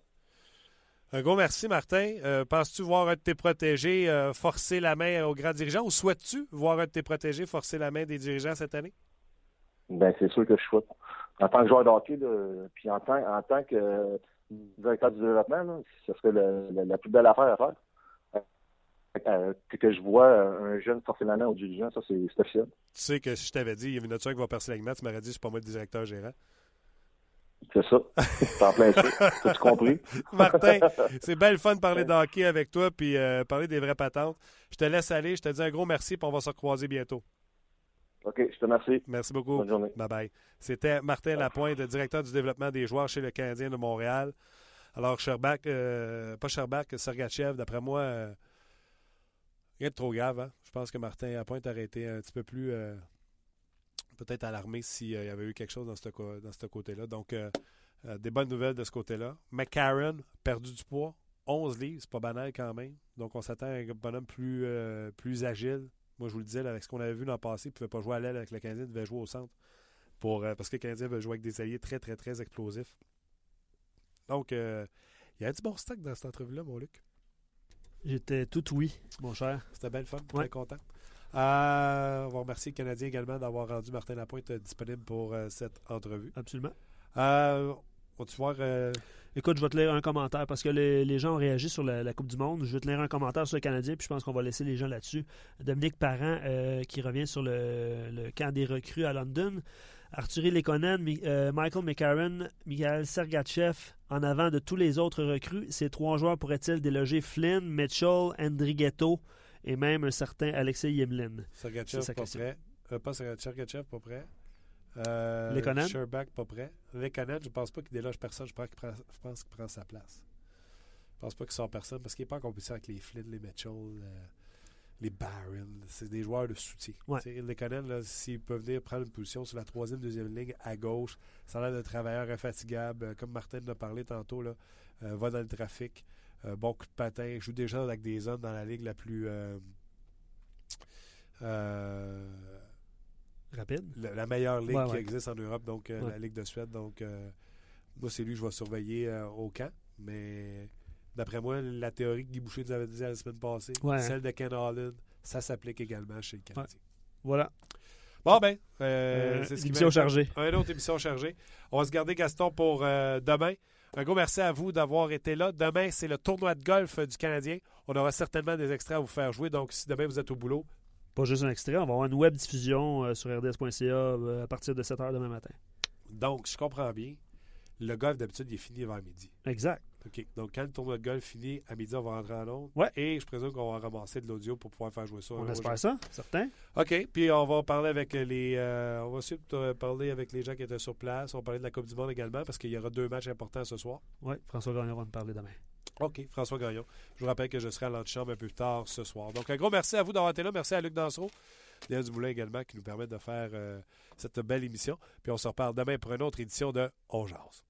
Un gros merci, Martin. Euh, penses-tu voir un de tes protégés euh, forcer la main aux grands dirigeants ou souhaites-tu voir un de tes protégés forcer la main des dirigeants cette année? Ben, c'est sûr que je souhaite. En tant que joueur de hockey, puis en tant, en tant que directeur du développement, ce serait la plus belle affaire à faire. Euh, que, je vois un jeune forcer la main aux dirigeants, ça, c'est officiel. Tu sais que si je t'avais dit, il y a une autre qui va percer la tu m'aurais dit, c'est pas moi le directeur gérant. C'est ça. en plein ça. As-tu compris? Martin, c'est belle fun de parler d'hockey avec toi puis euh, parler des vraies patentes. Je te laisse aller. Je te dis un gros merci et on va se recroiser bientôt. OK, je te remercie. Merci beaucoup. Bonne journée. Bye bye. C'était Martin Lapointe, directeur du développement des joueurs chez le Canadien de Montréal. Alors, Sherbach, euh, pas Sherbach, Sergachev, d'après moi, euh, rien de trop grave. Hein? Je pense que Martin Lapointe aurait été un petit peu plus peut-être alarmé s'il y avait eu quelque chose dans ce, dans ce côté-là. Donc, euh, euh, des bonnes nouvelles de ce côté-là. McCarron, perdu du poids, 11 livres, c'est pas banal quand même. Donc, on s'attend à un bonhomme plus, euh, plus agile. Moi, je vous le disais, avec ce qu'on avait vu dans le passé, il ne pouvait pas jouer à l'aile avec le Canadien, il devait jouer au centre. Pour, parce que le Canadien veut jouer avec des alliés très, très, très explosifs. Donc, il y a du bon stock dans cette entrevue-là, mon Luc. J'étais tout oui, mon cher. C'était belle fun, très content. Euh, on va remercier le Canadien également d'avoir rendu Martin Lapointe disponible pour euh, cette entrevue. Absolument. Euh, tu voir. Écoute, je vais te lire un commentaire parce que les, gens ont réagi sur la, Coupe du Monde. Je vais te lire un commentaire sur le Canadien, puis je pense qu'on va laisser les gens là-dessus. Dominique Parent qui revient sur le, camp des recrues à London. Arthur Lekonen, Michael McCarron, Michael Sergachev, en avant de tous les autres recrues. Ces trois joueurs pourraient-ils déloger Flynn, Mitchell, Andrighetto et même un certain Alexei Yemlin? Sergachev pas prêt. Euh, pas Sergachev pas prêt. Euh, Lekonen? Sherbach pas prêt. Lekonen, je pense pas qu'il déloge personne. Je pense qu'il prend, prend, sa place. Je pense pas qu'il sort personne parce qu'il n'est pas en compétition avec les Flynn, les Mitchell, euh, les Barron. C'est des joueurs de soutien. Ouais. Lekonen, s'il peut venir prendre une position sur la troisième, deuxième ligne à gauche, ça a l'air d'un travailleur infatigable. Euh, comme Martin l'a parlé tantôt, là, euh, va dans le trafic. Euh, bon coup de patin. joue déjà avec des zones dans la ligue la plus. Euh, Rapide. La, meilleure ligue qui existe en Europe, donc la Ligue de Suède. Donc, moi, c'est lui que je vais surveiller au camp. Mais d'après moi, la théorie que Guy Boucher nous avait dit la semaine passée, celle de Ken Holland, ça s'applique également chez le Canadien. Voilà. Bon, ben, c'est ce qui Émission chargée. Une autre émission chargée. On va se garder Gaston pour demain. Un gros merci à vous d'avoir été là. Demain, c'est le tournoi de golf du Canadien. On aura certainement des extraits à vous faire jouer. Donc, si demain vous êtes au boulot. Pas juste un extrait, on va avoir une web diffusion euh, sur rds.ca euh, à partir de 7 h demain matin. Donc, je comprends bien. Le golf, d'habitude, il est fini vers midi. Exact. OK. Donc, quand le tournoi de golf finit, à midi, on va rentrer en Londres. Ouais. Et je présume qu'on va ramasser de l'audio pour pouvoir faire jouer ça. On espère ça, certain. OK. Puis, on va parler avec les. Euh, on va aussi parler avec les gens qui étaient sur place. On va parler de la Coupe du Monde également parce qu'il y aura deux matchs importants ce soir. Oui. François Gagnon va nous parler demain. OK. François Gagnon. Je vous rappelle que je serai à l'antichambre un peu plus tard ce soir. Donc, un gros merci à vous d'avoir été là. Merci à Luc Dansereau. Léa Dumoulin également qui nous permet de faire euh, cette belle émission. Puis on se reparle demain pour une autre édition de On Jase.